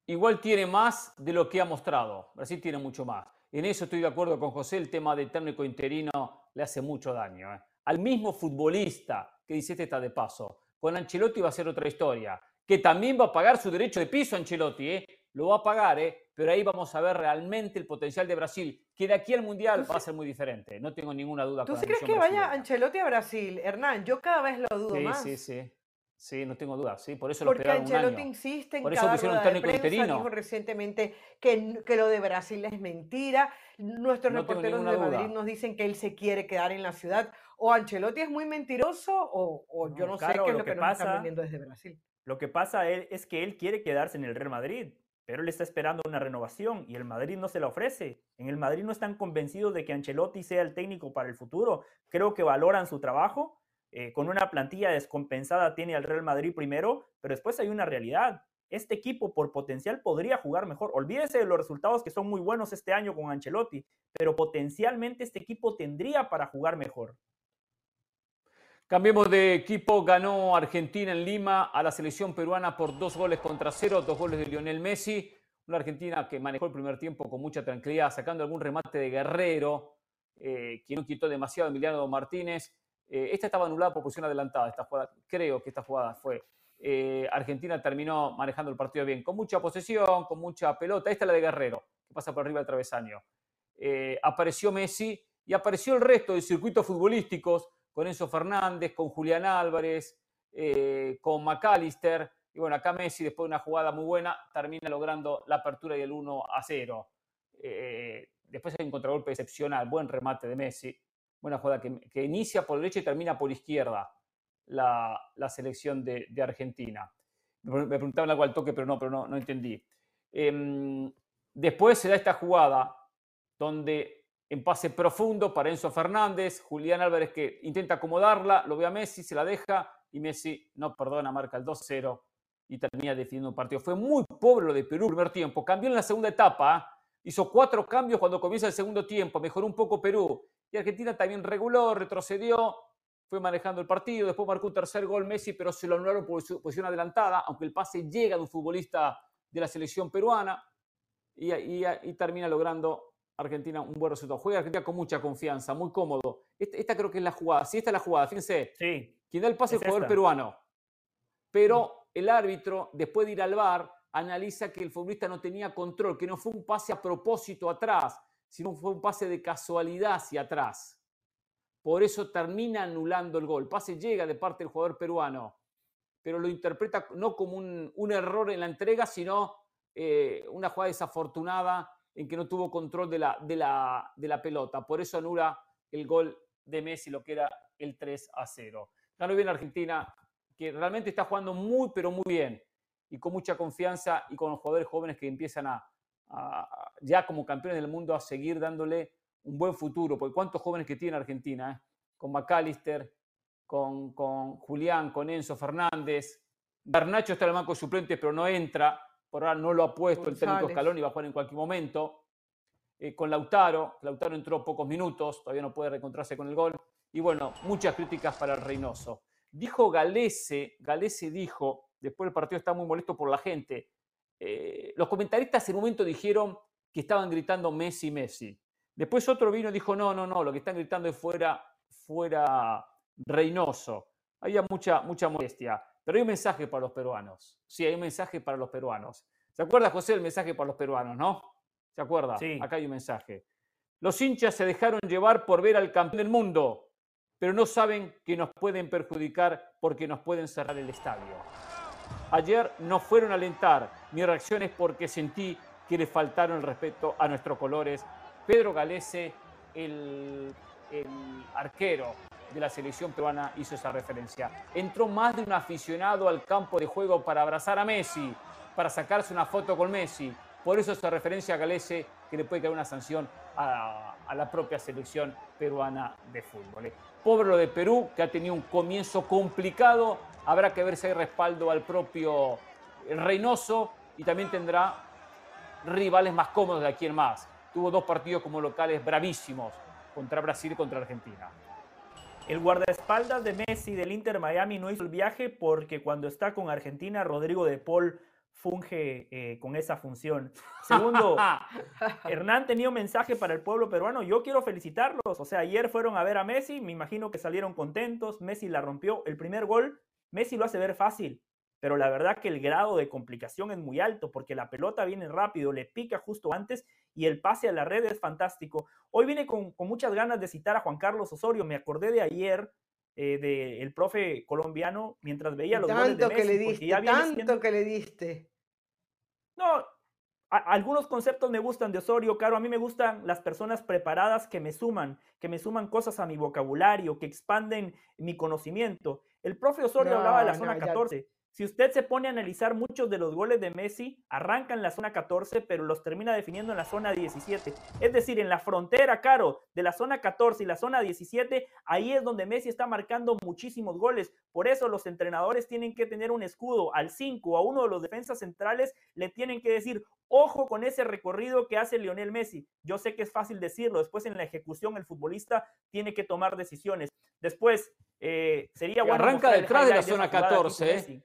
Igual tiene más de lo que ha mostrado. Brasil tiene mucho más. En eso estoy de acuerdo con José, el tema del técnico interino le hace mucho daño. ¿eh? Al mismo futbolista que dice este está de paso. Con Ancelotti va a ser otra historia, que también va a pagar su derecho de piso Ancelotti, ¿eh? lo va a pagar, ¿eh? Pero ahí vamos a ver realmente el potencial de Brasil, que de aquí al Mundial va a ser muy diferente, no tengo ninguna duda. ¿Tú sí crees que vaya Ancelotti a Brasil, Hernán? Yo cada vez lo dudo sí, más. Sí, sí, sí. Sí, no tengo duda, sí, por eso Porque lo esperaron Ancelotti insiste en Por eso cada un rueda de prensa, dijo recientemente que, que lo de Brasil es mentira. Nuestros No reporteros de Madrid duda. nos dicen que él se quiere quedar en la ciudad. O Ancelotti es muy mentiroso o, o yo No, no sé claro, qué es lo lo que, que nos están pasa- vendiendo desde Brasil. Lo que pasa es que él quiere quedarse en el Real Madrid, pero él está esperando una renovación y el Madrid no se la ofrece. En el Madrid no están convencidos de que Ancelotti sea el técnico para el futuro. Creo que valoran su trabajo. eh, con una plantilla descompensada tiene al Real Madrid primero, pero después hay una realidad. Este equipo por potencial podría jugar mejor. Olvídese de los resultados que son muy buenos este año con Ancelotti, pero potencialmente este equipo tendría para jugar mejor. Cambiemos de equipo, ganó Argentina en Lima a la selección peruana por dos goles contra cero, dos goles de Lionel Messi. Una Argentina que manejó el primer tiempo con mucha tranquilidad, sacando algún remate de Guerrero, eh, quien no quitó demasiado Emiliano Martínez. Eh, esta estaba anulada por posición adelantada, esta jugada, creo que esta jugada fue. Eh, Argentina terminó manejando el partido bien, con mucha posesión, con mucha pelota. Esta es la de Guerrero, que pasa por arriba del travesaño. Eh, apareció Messi y apareció el resto de circuitos futbolísticos con Enzo Fernández, con Julián Álvarez, eh, con McAllister. Y bueno, acá Messi, después de una jugada muy buena, termina logrando la apertura y el 1 a 0. Eh, después hay un contragolpe excepcional, buen remate de Messi. Buena jugada que, inicia por derecha y termina por izquierda la, selección de, Argentina. Me preguntaban algo al toque, pero no, pero no, no entendí. Em, después se da esta jugada donde en pase profundo para Enzo Fernández, Julián Álvarez que intenta acomodarla, lo ve a Messi, se la deja y Messi no perdona, marca el 2-0 y termina definiendo un partido. Fue muy pobre lo de Perú el primer tiempo, cambió en la segunda etapa, ¿ah? hizo cuatro cambios cuando comienza el segundo tiempo, mejoró un poco Perú y Argentina también reguló, retrocedió, fue manejando el partido, después marcó un tercer gol Messi, pero se lo anularon por su posición adelantada, aunque el pase llega de un futbolista de la selección peruana y- y termina logrando Argentina un buen resultado. Juega Argentina con mucha confianza, muy cómodo. Esta, esta creo que es la jugada. Si esta es la jugada, fíjense, Sí, quien da el pase es el jugador esta. peruano. Pero el árbitro, después de ir al VAR, analiza que el futbolista no tenía control, que no fue un pase a propósito atrás, sino fue un pase de casualidad hacia atrás. Por eso termina anulando el gol. El pase llega de parte del jugador peruano, pero lo interpreta no como un, un error en la entrega, sino eh, una jugada desafortunada en que no tuvo control de la, de, la, de la pelota. Por eso anula el gol de Messi, lo que era el 3 a 0. Ganó bien Argentina, que realmente está jugando muy, pero muy bien y con mucha confianza y con los jugadores jóvenes que empiezan a, a- ya como campeones del mundo a seguir dándole un buen futuro, porque cuántos jóvenes que tiene Argentina, ¿eh? con McAllister, con, con Julián, con Enzo Fernández, Garnacho está en el banco suplente, pero no entra, por ahora no lo ha puesto el técnico González. Scaloni, va a jugar en cualquier momento. Eh, con Lautaro, Lautaro entró pocos minutos, todavía no puede reencontrarse con el gol. Y bueno, muchas críticas para el Reynoso. Dijo Galese, Galese dijo, después del partido está muy molesto por la gente. eh, los comentaristas en un momento dijeron que estaban gritando Messi, Messi. Después otro vino y dijo, no, no, no, lo que están gritando es fuera, fuera Reynoso. Había mucha, mucha molestia. Pero hay un mensaje para los peruanos. Sí, hay un mensaje para los peruanos. ¿Se acuerda, José, el mensaje para los peruanos, no? ¿Se acuerda? Sí. Acá hay un mensaje. Los hinchas se dejaron llevar por ver al campeón del mundo, pero no saben que nos pueden perjudicar porque nos pueden cerrar el estadio. Ayer no fueron a alentar. Mi reacción es porque sentí que le faltaron el respeto a nuestros colores. Pedro Galese, el, el arquero de la selección peruana, hizo esa referencia. Entró más de un aficionado al campo de juego para abrazar a Messi, para sacarse una foto con Messi. Por eso esa referencia a Galese que le puede caer una sanción a, la propia selección peruana de fútbol. ¿eh? Pobre de Perú, que ha tenido un comienzo complicado. Habrá que ver si hay respaldo al propio Reynoso y también tendrá rivales más cómodos de aquí en más. Tuvo dos partidos como locales bravísimos contra Brasil y contra Argentina. El guardaespaldas de Messi del Inter Miami no hizo el viaje porque cuando está con Argentina, Rodrigo de Paul funge eh, con esa función. Segundo, Hernán tenía un mensaje para el pueblo peruano. Yo quiero felicitarlos. O sea, ayer fueron a ver a Messi, me imagino que salieron contentos. Messi la rompió. El primer gol, Messi lo hace ver fácil. pero la verdad que el grado de complicación es muy alto porque la pelota viene rápido, le pica justo antes y el pase a la red es fantástico. Hoy vine con, muchas ganas de citar a Juan Carlos Osorio, me acordé de ayer eh, del profe colombiano mientras veía los goles de Messi. Que le diste, tanto que le diste. No, algunos conceptos me gustan de Osorio, Caro. A mí me gustan las personas preparadas que me suman, que me suman cosas a mi vocabulario, que expanden mi conocimiento. El profe Osorio hablaba de la zona 14. Si usted se pone a analizar muchos de los goles de Messi, arrancan en la zona 14, pero los termina definiendo en la zona 17. Es decir, en la frontera, Caro, de la zona 14 y la zona 17, ahí es donde Messi está marcando muchísimos goles. Por eso los entrenadores tienen que tener un escudo al 5, a uno de los defensas centrales, le tienen que decir, ojo con ese recorrido que hace Lionel Messi. Yo sé que es fácil decirlo, después en la ejecución el futbolista tiene que tomar decisiones. Después, eh, sería bueno... Arranca detrás de la zona 14,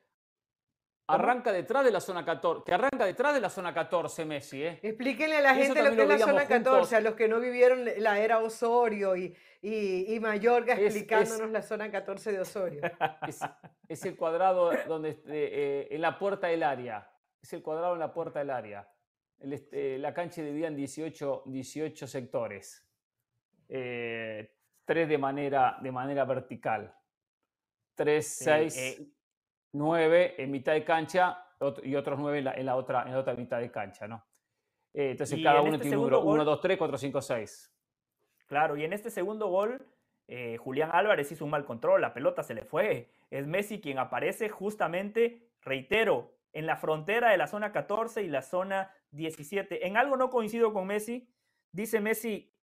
Arranca detrás de la zona 14, que arranca detrás de la zona 14 Messi, ¿eh? Explíquenle a la gente lo que es la zona 14, a los que no vivieron la era Osorio y, y, Mallorca explicándonos la zona 14 de Osorio. Es, el cuadrado donde eh, eh, en la puerta del área. Es el cuadrado en la puerta del área. Este, la cancha dividida en 18, 18 sectores. Eh, tres de manera, de manera vertical. Tres, seis 9 en mitad de cancha y otros 9 en la, otra, en otra mitad de cancha, ¿no? Eh, entonces cada uno este tiene un número 1, 2, 3, 4, 5, 6. Claro, y en este segundo gol, eh, Julián Álvarez hizo un mal control, la pelota se le fue. Es Messi quien aparece justamente, reitero, en la frontera de la zona 14 y la zona 17. En algo no coincido con Messi, dice Messi,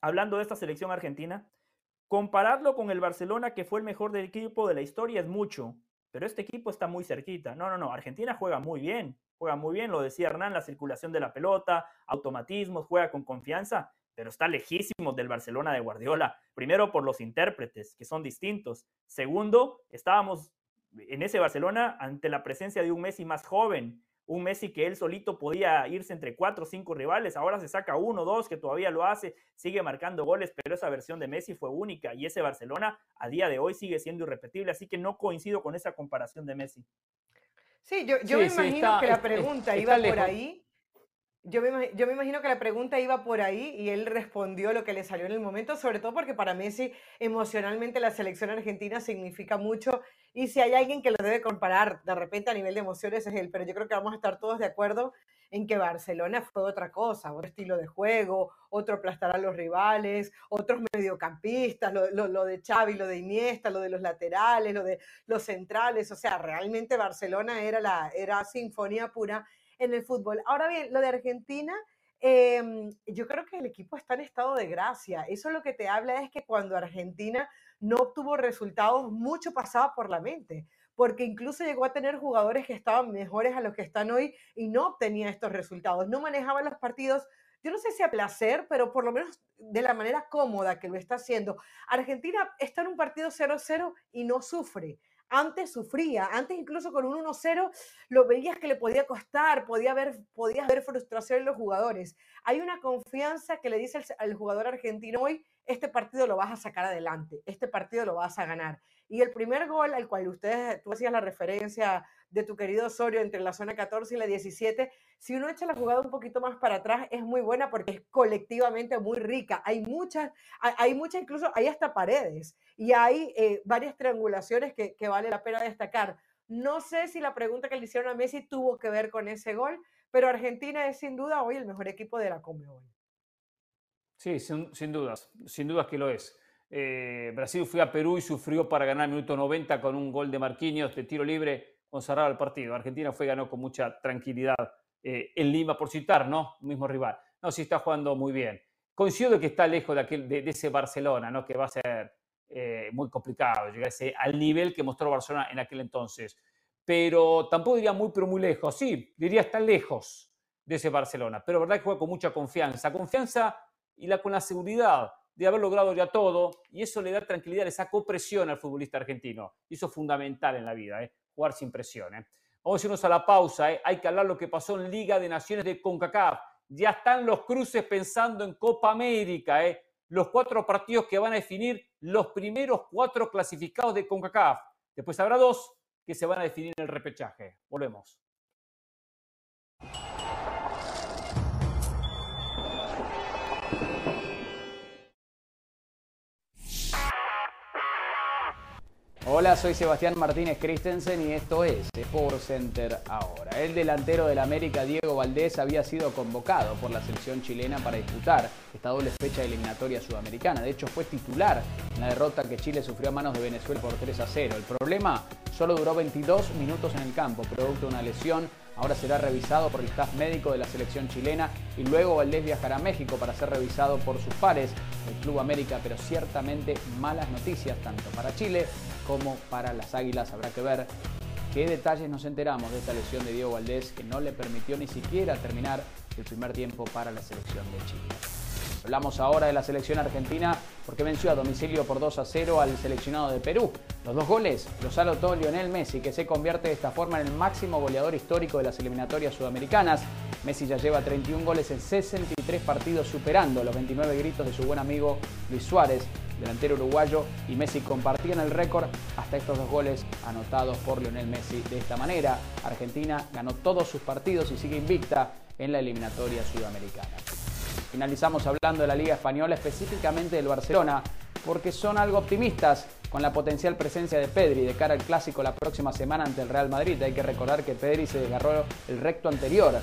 hablando de esta selección argentina, compararlo con el Barcelona, que fue el mejor del equipo de la historia, es mucho pero este equipo está muy cerquita. No, no, no, Argentina juega muy bien, juega muy bien, lo decía Hernán, la circulación de la pelota, automatismos, juega con confianza, pero está lejísimo del Barcelona de Guardiola. Primero por los intérpretes, que son distintos. Segundo, estábamos en ese Barcelona ante la presencia de un Messi más joven, un Messi que él solito podía irse entre cuatro o cinco rivales, ahora se saca uno, dos, que todavía lo hace, sigue marcando goles, pero esa versión de Messi fue única y ese Barcelona a día de hoy sigue siendo irrepetible, así que no coincido con esa comparación de Messi. Sí, yo, yo me imagino que la pregunta iba por ahí. Yo me, imagino que la pregunta iba por ahí y él respondió lo que le salió en el momento, sobre todo porque para Messi emocionalmente la selección argentina significa mucho y si hay alguien que lo debe comparar de repente a nivel de emociones es él, pero yo creo que vamos a estar todos de acuerdo en que Barcelona fue otra cosa, otro estilo de juego, otro aplastar a los rivales, otros mediocampistas, lo, lo, lo de Xavi, lo de Iniesta, lo de los laterales, lo de los centrales, o sea, realmente Barcelona era la era sinfonía pura en el fútbol. Ahora bien, lo de Argentina, em, yo creo que el equipo está en estado de gracia. Eso lo que te habla es que cuando Argentina no obtuvo resultados, mucho pasaba por la mente, porque incluso llegó a tener jugadores que estaban mejores a los que están hoy y no obtenía estos resultados, no manejaban los partidos. Yo no sé si a placer, pero por lo menos de la manera cómoda que lo está haciendo. Argentina está en un partido 0-0 y no sufre antes sufría, antes incluso con un 1-0 lo veías que le podía costar, podía haber, podías ver frustración en los jugadores. Hay una confianza que le dice al, jugador argentino hoy, este partido lo vas a sacar adelante, este partido lo vas a ganar. Y el primer gol al cual ustedes, tú hacías la referencia de tu querido Osorio entre la zona 14 y la 17, si uno echa la jugada un poquito más para atrás, es muy buena porque es colectivamente muy rica. Hay muchas, hay, muchas incluso, hay hasta paredes y hay eh, varias triangulaciones que, que vale la pena destacar. No sé si la pregunta que le hicieron a Messi tuvo que ver con ese gol, pero Argentina es sin duda hoy el mejor equipo de la Conmebol. Sí, sin, sin, dudas, sin dudas que lo es. Eh, Brasil fue a Perú y sufrió para ganar el minuto 90 con un gol de Marquinhos de tiro libre con cerrar el partido. Argentina fue y ganó con mucha tranquilidad eh, en Lima, por citar, ¿no? Mismo rival. No, sí está jugando muy bien. Coincido que está lejos de, aquel, de, ese Barcelona, ¿no? Que va a ser eh, muy complicado llegar al nivel que mostró Barcelona en aquel entonces. Pero tampoco diría muy, pero muy lejos. Sí, diría está lejos de ese Barcelona. Pero verdad que juega con mucha confianza. Confianza y la, con la seguridad de haber logrado ya todo. Y eso le da tranquilidad, esa copresión al futbolista argentino. Y eso es fundamental en la vida. ¿eh? jugar sin presión. ¿eh? Vamos a irnos a la pausa. ¿eh? Hay que hablar lo que pasó en Liga de Naciones de CONCACAF. Ya están los cruces pensando en Copa América. Los cuatro partidos que van a definir los primeros cuatro clasificados de CONCACAF. Después habrá dos que se van a definir en el repechaje. Volvemos. Hola, soy Sebastián Martínez Christensen y esto es Sport Center ahora. El delantero del América, Diego Valdés, había sido convocado por la selección chilena para disputar esta doble fecha de eliminatoria sudamericana. De hecho, fue titular en la derrota que Chile sufrió a manos de Venezuela por 3 a 0. El problema solo duró 22 minutos en el campo, producto de una lesión Ahora será revisado por el staff médico de la selección chilena y luego Valdés viajará a México para ser revisado por sus pares del Club América, pero ciertamente malas noticias tanto para Chile como para las Águilas. Habrá que ver qué detalles nos enteramos de esta lesión de Diego Valdés que no le permitió ni siquiera terminar el primer tiempo para la selección de Chile. Hablamos ahora de la selección argentina porque venció a domicilio por 2 a 0 al seleccionado de Perú. Los dos goles los anotó Lionel Messi, que se convierte de esta forma en el máximo goleador histórico de las eliminatorias sudamericanas. Messi ya lleva 31 goles en 63 partidos, superando los 29 gritos de su buen amigo Luis Suárez, delantero uruguayo, y Messi compartían el récord hasta estos dos goles anotados por Lionel Messi. De esta manera, Argentina ganó todos sus partidos y sigue invicta en la eliminatoria sudamericana. Finalizamos hablando de la Liga Española, específicamente del Barcelona, porque son algo optimistas con la potencial presencia de Pedri de cara al clásico la próxima semana ante el Real Madrid. Hay que recordar que Pedri se desgarró el recto anterior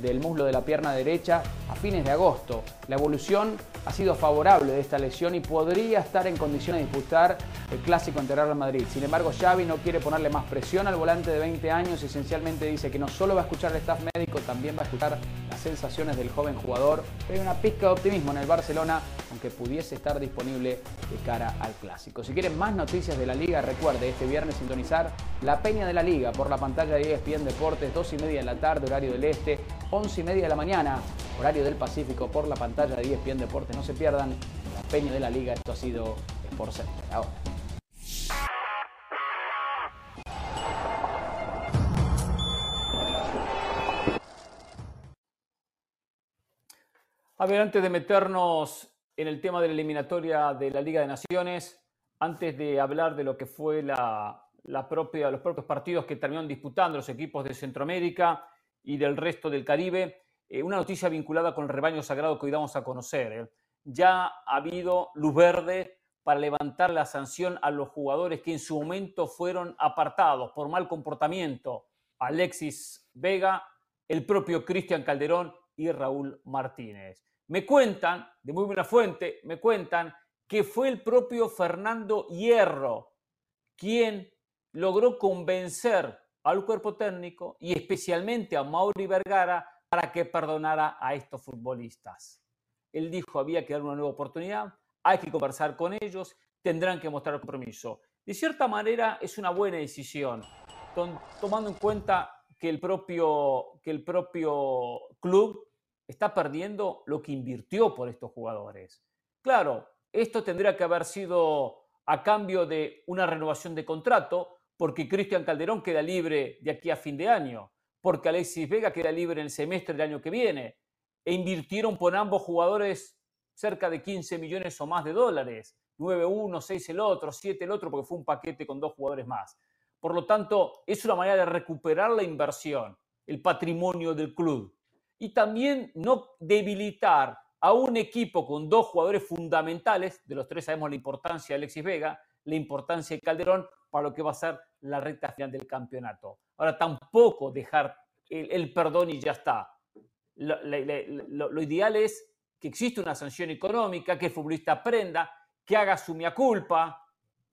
del muslo de la pierna derecha a fines de agosto. La evolución ha sido favorable de esta lesión y podría estar en condiciones de disputar el clásico ante Real Madrid. Sin embargo, Xavi no quiere ponerle más presión al volante de 20 años esencialmente dice que no solo va a escuchar el staff médico, también va a escuchar las sensaciones del joven jugador. Hay una pizca de optimismo en el Barcelona, aunque pudiese estar disponible de cara al clásico. Si quieren más noticias de la liga, recuerde este viernes sintonizar La Peña de la Liga por la pantalla de ESPN Deportes, 2 y media de la tarde, horario del Este, 11 y media de la mañana, horario del Pacífico, por la pantalla de ESPN Deportes. No se pierdan la peña de la liga. Esto ha sido Sport Center. Ahora. A ver, antes de meternos en el tema de la eliminatoria de la Liga de Naciones, antes de hablar de lo que fue la, propia, los propios partidos que terminaron disputando los equipos de Centroamérica y del resto del Caribe, eh, una noticia vinculada con el rebaño sagrado que hoy damos a conocer. ¿eh? Ya ha habido luz verde para levantar la sanción a los jugadores que en su momento fueron apartados por mal comportamiento. Alexis Vega, el propio Cristian Calderón y Raúl Martínez. Me cuentan, de muy buena fuente, me cuentan que fue el propio Fernando Hierro quien logró convencer al cuerpo técnico y especialmente a Mauri Vergara para que perdonara a estos futbolistas. Él dijo había que dar una nueva oportunidad, hay que conversar con ellos, tendrán que mostrar compromiso. De cierta manera es una buena decisión, tomando en cuenta que el propio, que el propio club está perdiendo lo que invirtió por estos jugadores. Claro, esto tendría que haber sido a cambio de una renovación de contrato, porque Cristian Calderón queda libre de aquí a fin de año, porque Alexis Vega queda libre en el semestre del año que viene, e invirtieron por ambos jugadores cerca de 15 millones o más de dólares, 9 uno, 6 el otro, 7 el otro, porque fue un paquete con dos jugadores más. Por lo tanto, es una manera de recuperar la inversión, el patrimonio del club, y también no debilitar a un equipo con dos jugadores fundamentales, de los tres sabemos la importancia de Alexis Vega, la importancia de Calderón, para lo que va a ser la recta final del campeonato. Ahora, tampoco dejar el, perdón y ya está. Lo, ideal es que exista una sanción económica, que el futbolista aprenda, que haga su mia culpa,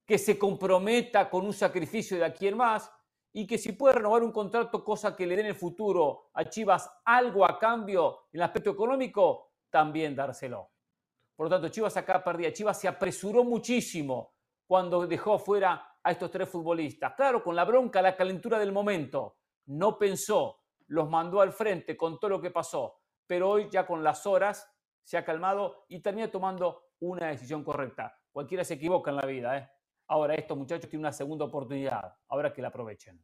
que se comprometa con un sacrificio de aquí en más y que si puede renovar un contrato, cosa que le dé en el futuro a Chivas algo a cambio en el aspecto económico, también dárselo. Por lo tanto, Chivas acá perdía. Chivas se apresuró muchísimo cuando dejó fuera a estos tres futbolistas. Claro, con la bronca, la calentura del momento. No pensó, los mandó al frente con todo lo que pasó. Pero hoy ya con las horas se ha calmado y termina tomando una decisión correcta. Cualquiera se equivoca en la vida. ¿eh? Ahora estos muchachos tienen una segunda oportunidad. Ahora que la aprovechen.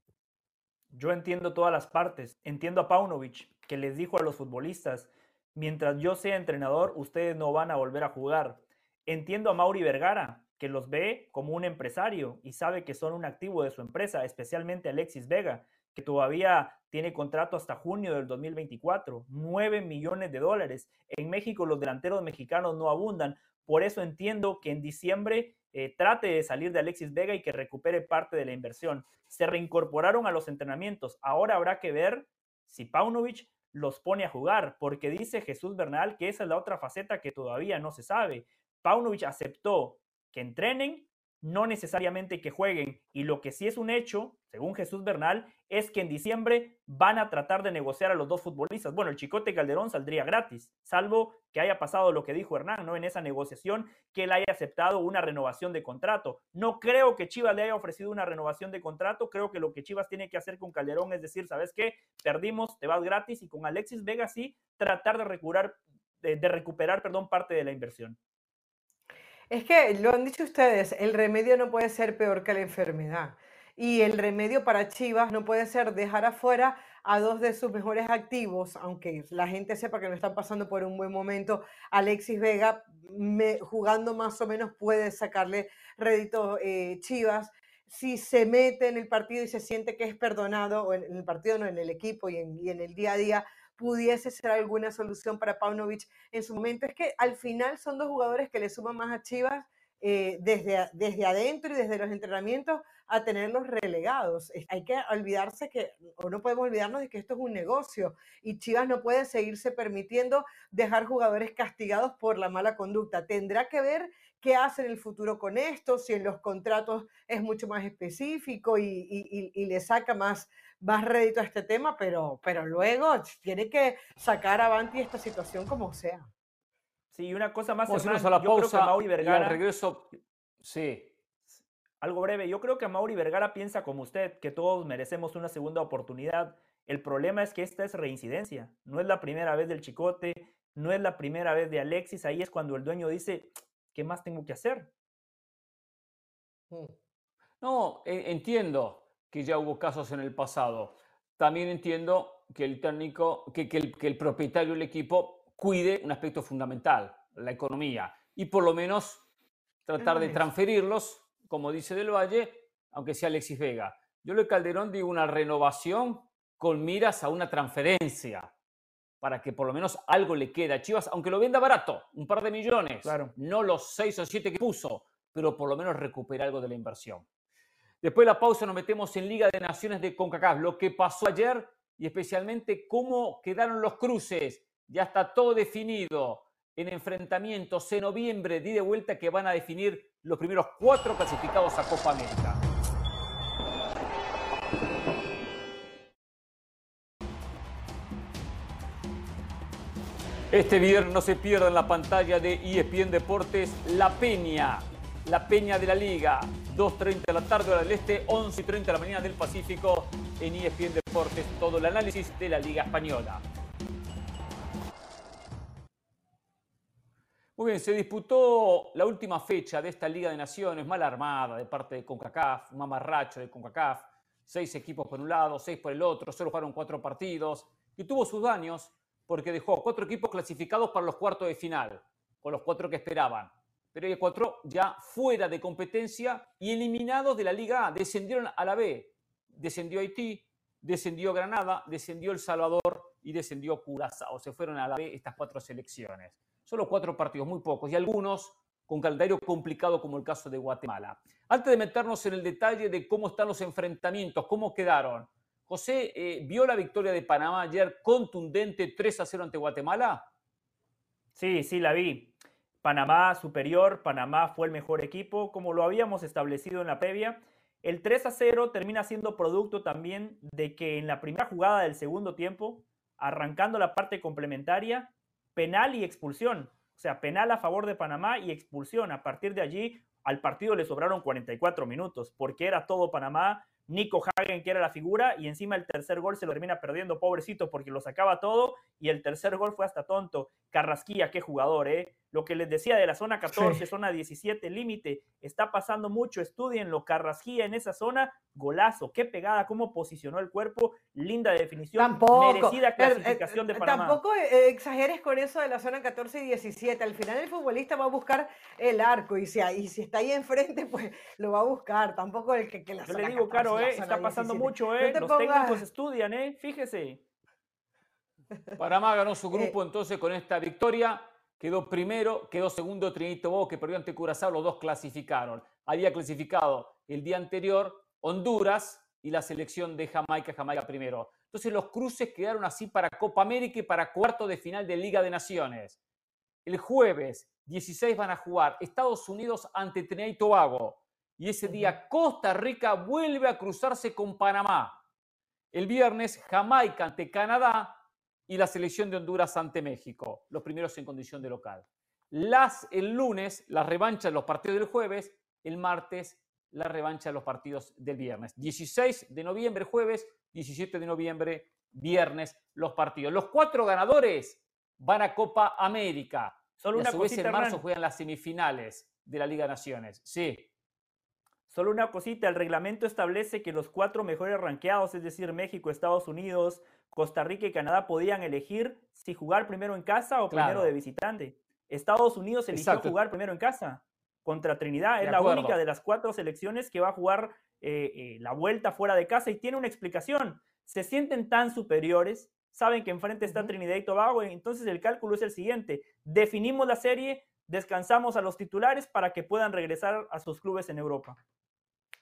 Yo entiendo todas las partes. Entiendo a Paunovic, que les dijo a los futbolistas, mientras yo sea entrenador, ustedes no van a volver a jugar. Entiendo a Mauri Vergara, que los ve como un empresario y sabe que son un activo de su empresa, especialmente Alexis Vega, que todavía tiene contrato hasta junio del 2024, 9 millones de dólares. En México los delanteros mexicanos no abundan, por eso entiendo que en diciembre eh, trate de salir de Alexis Vega y que recupere parte de la inversión. Se reincorporaron a los entrenamientos, ahora habrá que ver si Paunovic los pone a jugar, porque dice Jesús Bernal que esa es la otra faceta que todavía no se sabe. Paunovic aceptó que entrenen, no necesariamente que jueguen. Y lo que sí es un hecho, según Jesús Bernal, es que en diciembre van a tratar de negociar a los dos futbolistas. Bueno, el Chicote Calderón saldría gratis, salvo que haya pasado lo que dijo Hernán, ¿no? En esa negociación, que él haya aceptado una renovación de contrato. No creo que Chivas le haya ofrecido una renovación de contrato, creo que lo que Chivas tiene que hacer con Calderón es decir, ¿sabes qué? Perdimos, te vas gratis y con Alexis Vega sí tratar de recuperar, de, de recuperar, perdón, parte de la inversión. Es que lo han dicho ustedes, el remedio no puede ser peor que la enfermedad. Y el remedio para Chivas no puede ser dejar afuera a dos de sus mejores activos, aunque la gente sepa que no están pasando por un buen momento. Alexis Vega, jugando más o menos, puede sacarle rédito eh, Chivas. Si se mete en el partido y se siente que es perdonado, o en, el partido, no en el equipo y en, y en el día a día, pudiese ser alguna solución para Paunovic en su momento. Es que al final son dos jugadores que le suman más a Chivas eh, desde, desde adentro y desde los entrenamientos a tenerlos relegados. Hay que olvidarse que, o no podemos olvidarnos de que esto es un negocio y Chivas no puede seguirse permitiendo dejar jugadores castigados por la mala conducta. Tendrá que ver qué hace en el futuro con esto, si en los contratos es mucho más específico y, y le saca más, más rédito a este tema, pero, pero luego tiene que sacar adelante esta situación como sea. Sí, una cosa más. Hernán, a la yo creo que Mauri Vergara, regreso, sí. Algo breve. Yo creo que Mauri Vergara piensa como usted, que todos merecemos una segunda oportunidad. El problema es que esta es reincidencia. No es la primera vez del Chicote, no es la primera vez de Alexis. Ahí es cuando el dueño dice, ¿qué más tengo que hacer? Mm. No, e, entiendo que ya hubo casos en el pasado. También entiendo que el técnico, que, el, que el propietario del equipo cuide un aspecto fundamental, la economía, y por lo menos tratar de transferirlos, como dice Del Valle, aunque sea Alexis Vega. Yo lo de Calderón digo una renovación con miras a una transferencia, para que por lo menos algo le quede a Chivas, aunque lo venda barato, un par de millones, claro. no los seis o siete que puso, pero por lo menos recupera algo de la inversión. Después de la pausa nos metemos en Liga de Naciones de CONCACAF, lo que pasó ayer y especialmente cómo quedaron los cruces. Ya está todo definido en enfrentamientos en noviembre de, de vuelta que van a definir los primeros cuatro clasificados a Copa América. Este viernes no se pierda en la pantalla de ESPN Deportes La Peña, la Peña de la Liga. 2.30 de la tarde hora del Este, 11.30 de la mañana del Pacífico en ESPN Deportes. Todo el análisis de la Liga Española. Muy bien, se disputó la última fecha de esta Liga de Naciones, mal armada de parte de CONCACAF, un mamarracho de CONCACAF, seis equipos por un lado, seis por el otro, solo fueron cuatro partidos, y tuvo sus daños porque dejó cuatro equipos clasificados para los cuartos de final, con los cuatro que esperaban pero hay cuatro ya fuera de competencia y eliminados de la Liga A. Descendieron a la B. Descendió Haití, descendió Granada, descendió El Salvador y descendió Curazao. Se fueron a la B estas cuatro selecciones. Solo cuatro partidos, muy pocos, y algunos con calendario complicado como el caso de Guatemala. Antes de meternos en el detalle de cómo están los enfrentamientos, cómo quedaron, José, eh, ¿vio la victoria de Panamá ayer contundente 3 a 0 ante Guatemala? Sí, sí, la vi. Panamá superior, Panamá fue el mejor equipo, como lo habíamos establecido en la previa. El 3 a 0 termina siendo producto también de que en la primera jugada del segundo tiempo, arrancando la parte complementaria, penal y expulsión. O sea, penal a favor de Panamá y expulsión. A partir de allí, al partido le sobraron 44 minutos, porque era todo Panamá. Nico Hagen, que era la figura, y encima el tercer gol se lo termina perdiendo, pobrecito, porque lo sacaba todo, y el tercer gol fue hasta tonto. Carrasquilla, qué jugador, ¿eh? Lo que les decía de la zona 14, zona 17, límite, está pasando mucho. Estudienlo, Carrasquilla en esa zona, golazo, qué pegada, cómo posicionó el cuerpo, linda definición, Tampoco. merecida Eh, eh, clasificación de Panamá. Tampoco eh, exageres con eso de la zona 14 y 17. Al final el futbolista va a buscar el arco y si, y si está ahí enfrente, pues lo va a buscar. Tampoco el que, que la Yo zona le digo, 14 claro, eh, está pasando 17. mucho, No eh. te Los pongas- técnicos estudian, eh. Fíjese. Panamá ganó su Eh, grupo entonces con esta victoria. Quedó primero, quedó segundo Trinidad y Tobago, que perdió ante Curazao. Los dos clasificaron. Había clasificado el día anterior Honduras y la selección de Jamaica, Jamaica primero. Entonces los cruces quedaron así para Copa América y para cuarto de final de Liga de Naciones. El jueves 16 van a jugar Estados Unidos ante Trinidad y Tobago. Y ese día Costa Rica vuelve a cruzarse con Panamá. El viernes Jamaica ante Canadá y la selección de Honduras ante México, los primeros en condición de local. Las, el lunes, la revancha de los partidos del jueves, el martes, la revancha de los partidos del viernes. 16 de noviembre, jueves, 17 de noviembre, viernes, los partidos. Los cuatro ganadores van a Copa América. Solo y a una su vez en marzo Hernán. juegan las semifinales de la Liga de Naciones. Sí, Solo una cosita, el reglamento establece que los cuatro mejores ranqueados, es decir, México, Estados Unidos, Costa Rica y Canadá, podían elegir si jugar primero en casa o primero de visitante. Estados Unidos eligió Exacto. jugar primero en casa contra Trinidad. De es la única de las cuatro selecciones que va a jugar eh, eh, la vuelta fuera de casa y tiene una explicación. Se sienten tan superiores, saben que enfrente está. Trinidad y Tobago, y entonces el cálculo es el siguiente. Definimos la serie, descansamos a los titulares para que puedan regresar a sus clubes en Europa.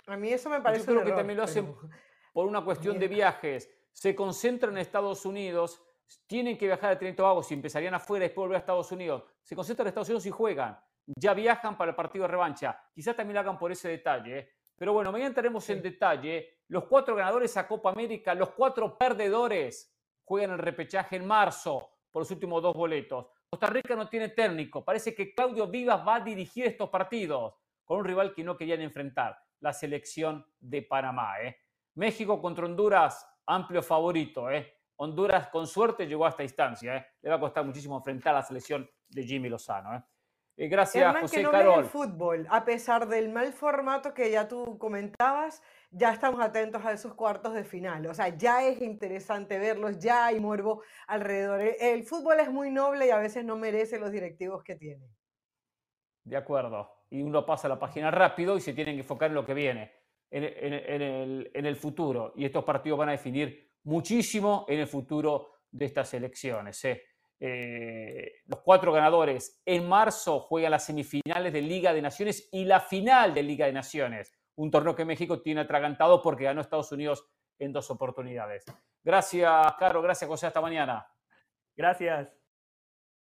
A mí eso me Yo parece creo un que error, también lo hacen pero- por una cuestión de viajes. Se concentran en Estados Unidos, tienen que viajar a Trinidad y Tobago, si empezarían afuera y después volver a Estados Unidos. Se concentran en Estados Unidos y juegan. Ya viajan para el partido de revancha. Quizás también lo hagan por ese detalle. ¿eh? Pero bueno, mañana entraremos en detalle. Los cuatro ganadores a Copa América, los cuatro perdedores juegan el repechaje en marzo por los últimos dos boletos. Costa Rica no tiene técnico. Parece que Claudio Vivas va a dirigir estos partidos con un rival que no querían enfrentar, la selección de Panamá. ¿eh? México contra Honduras, amplio favorito. ¿eh? Honduras con suerte llegó a esta instancia. ¿eh? Le va a costar muchísimo enfrentar a la selección de Jimmy Lozano. ¿eh? Eh, gracias, Hernán, José que no ves Carol. el fútbol, a pesar del mal formato que ya tú comentabas, ya estamos atentos a esos cuartos de final. O sea, ya es interesante verlos, ya hay morbo alrededor. El, el fútbol es muy noble y a veces no merece los directivos que tiene. De acuerdo. Y uno pasa la página rápido y se tienen que enfocar en lo que viene, en, el futuro. Y estos partidos van a definir muchísimo en el futuro de estas elecciones. ¿eh? Eh, los cuatro ganadores en marzo juegan las semifinales de Liga de Naciones y la final de Liga de Naciones. Un torneo que México tiene atragantado porque ganó Estados Unidos en dos oportunidades. Gracias, Caro. Gracias, José. Hasta mañana. Gracias.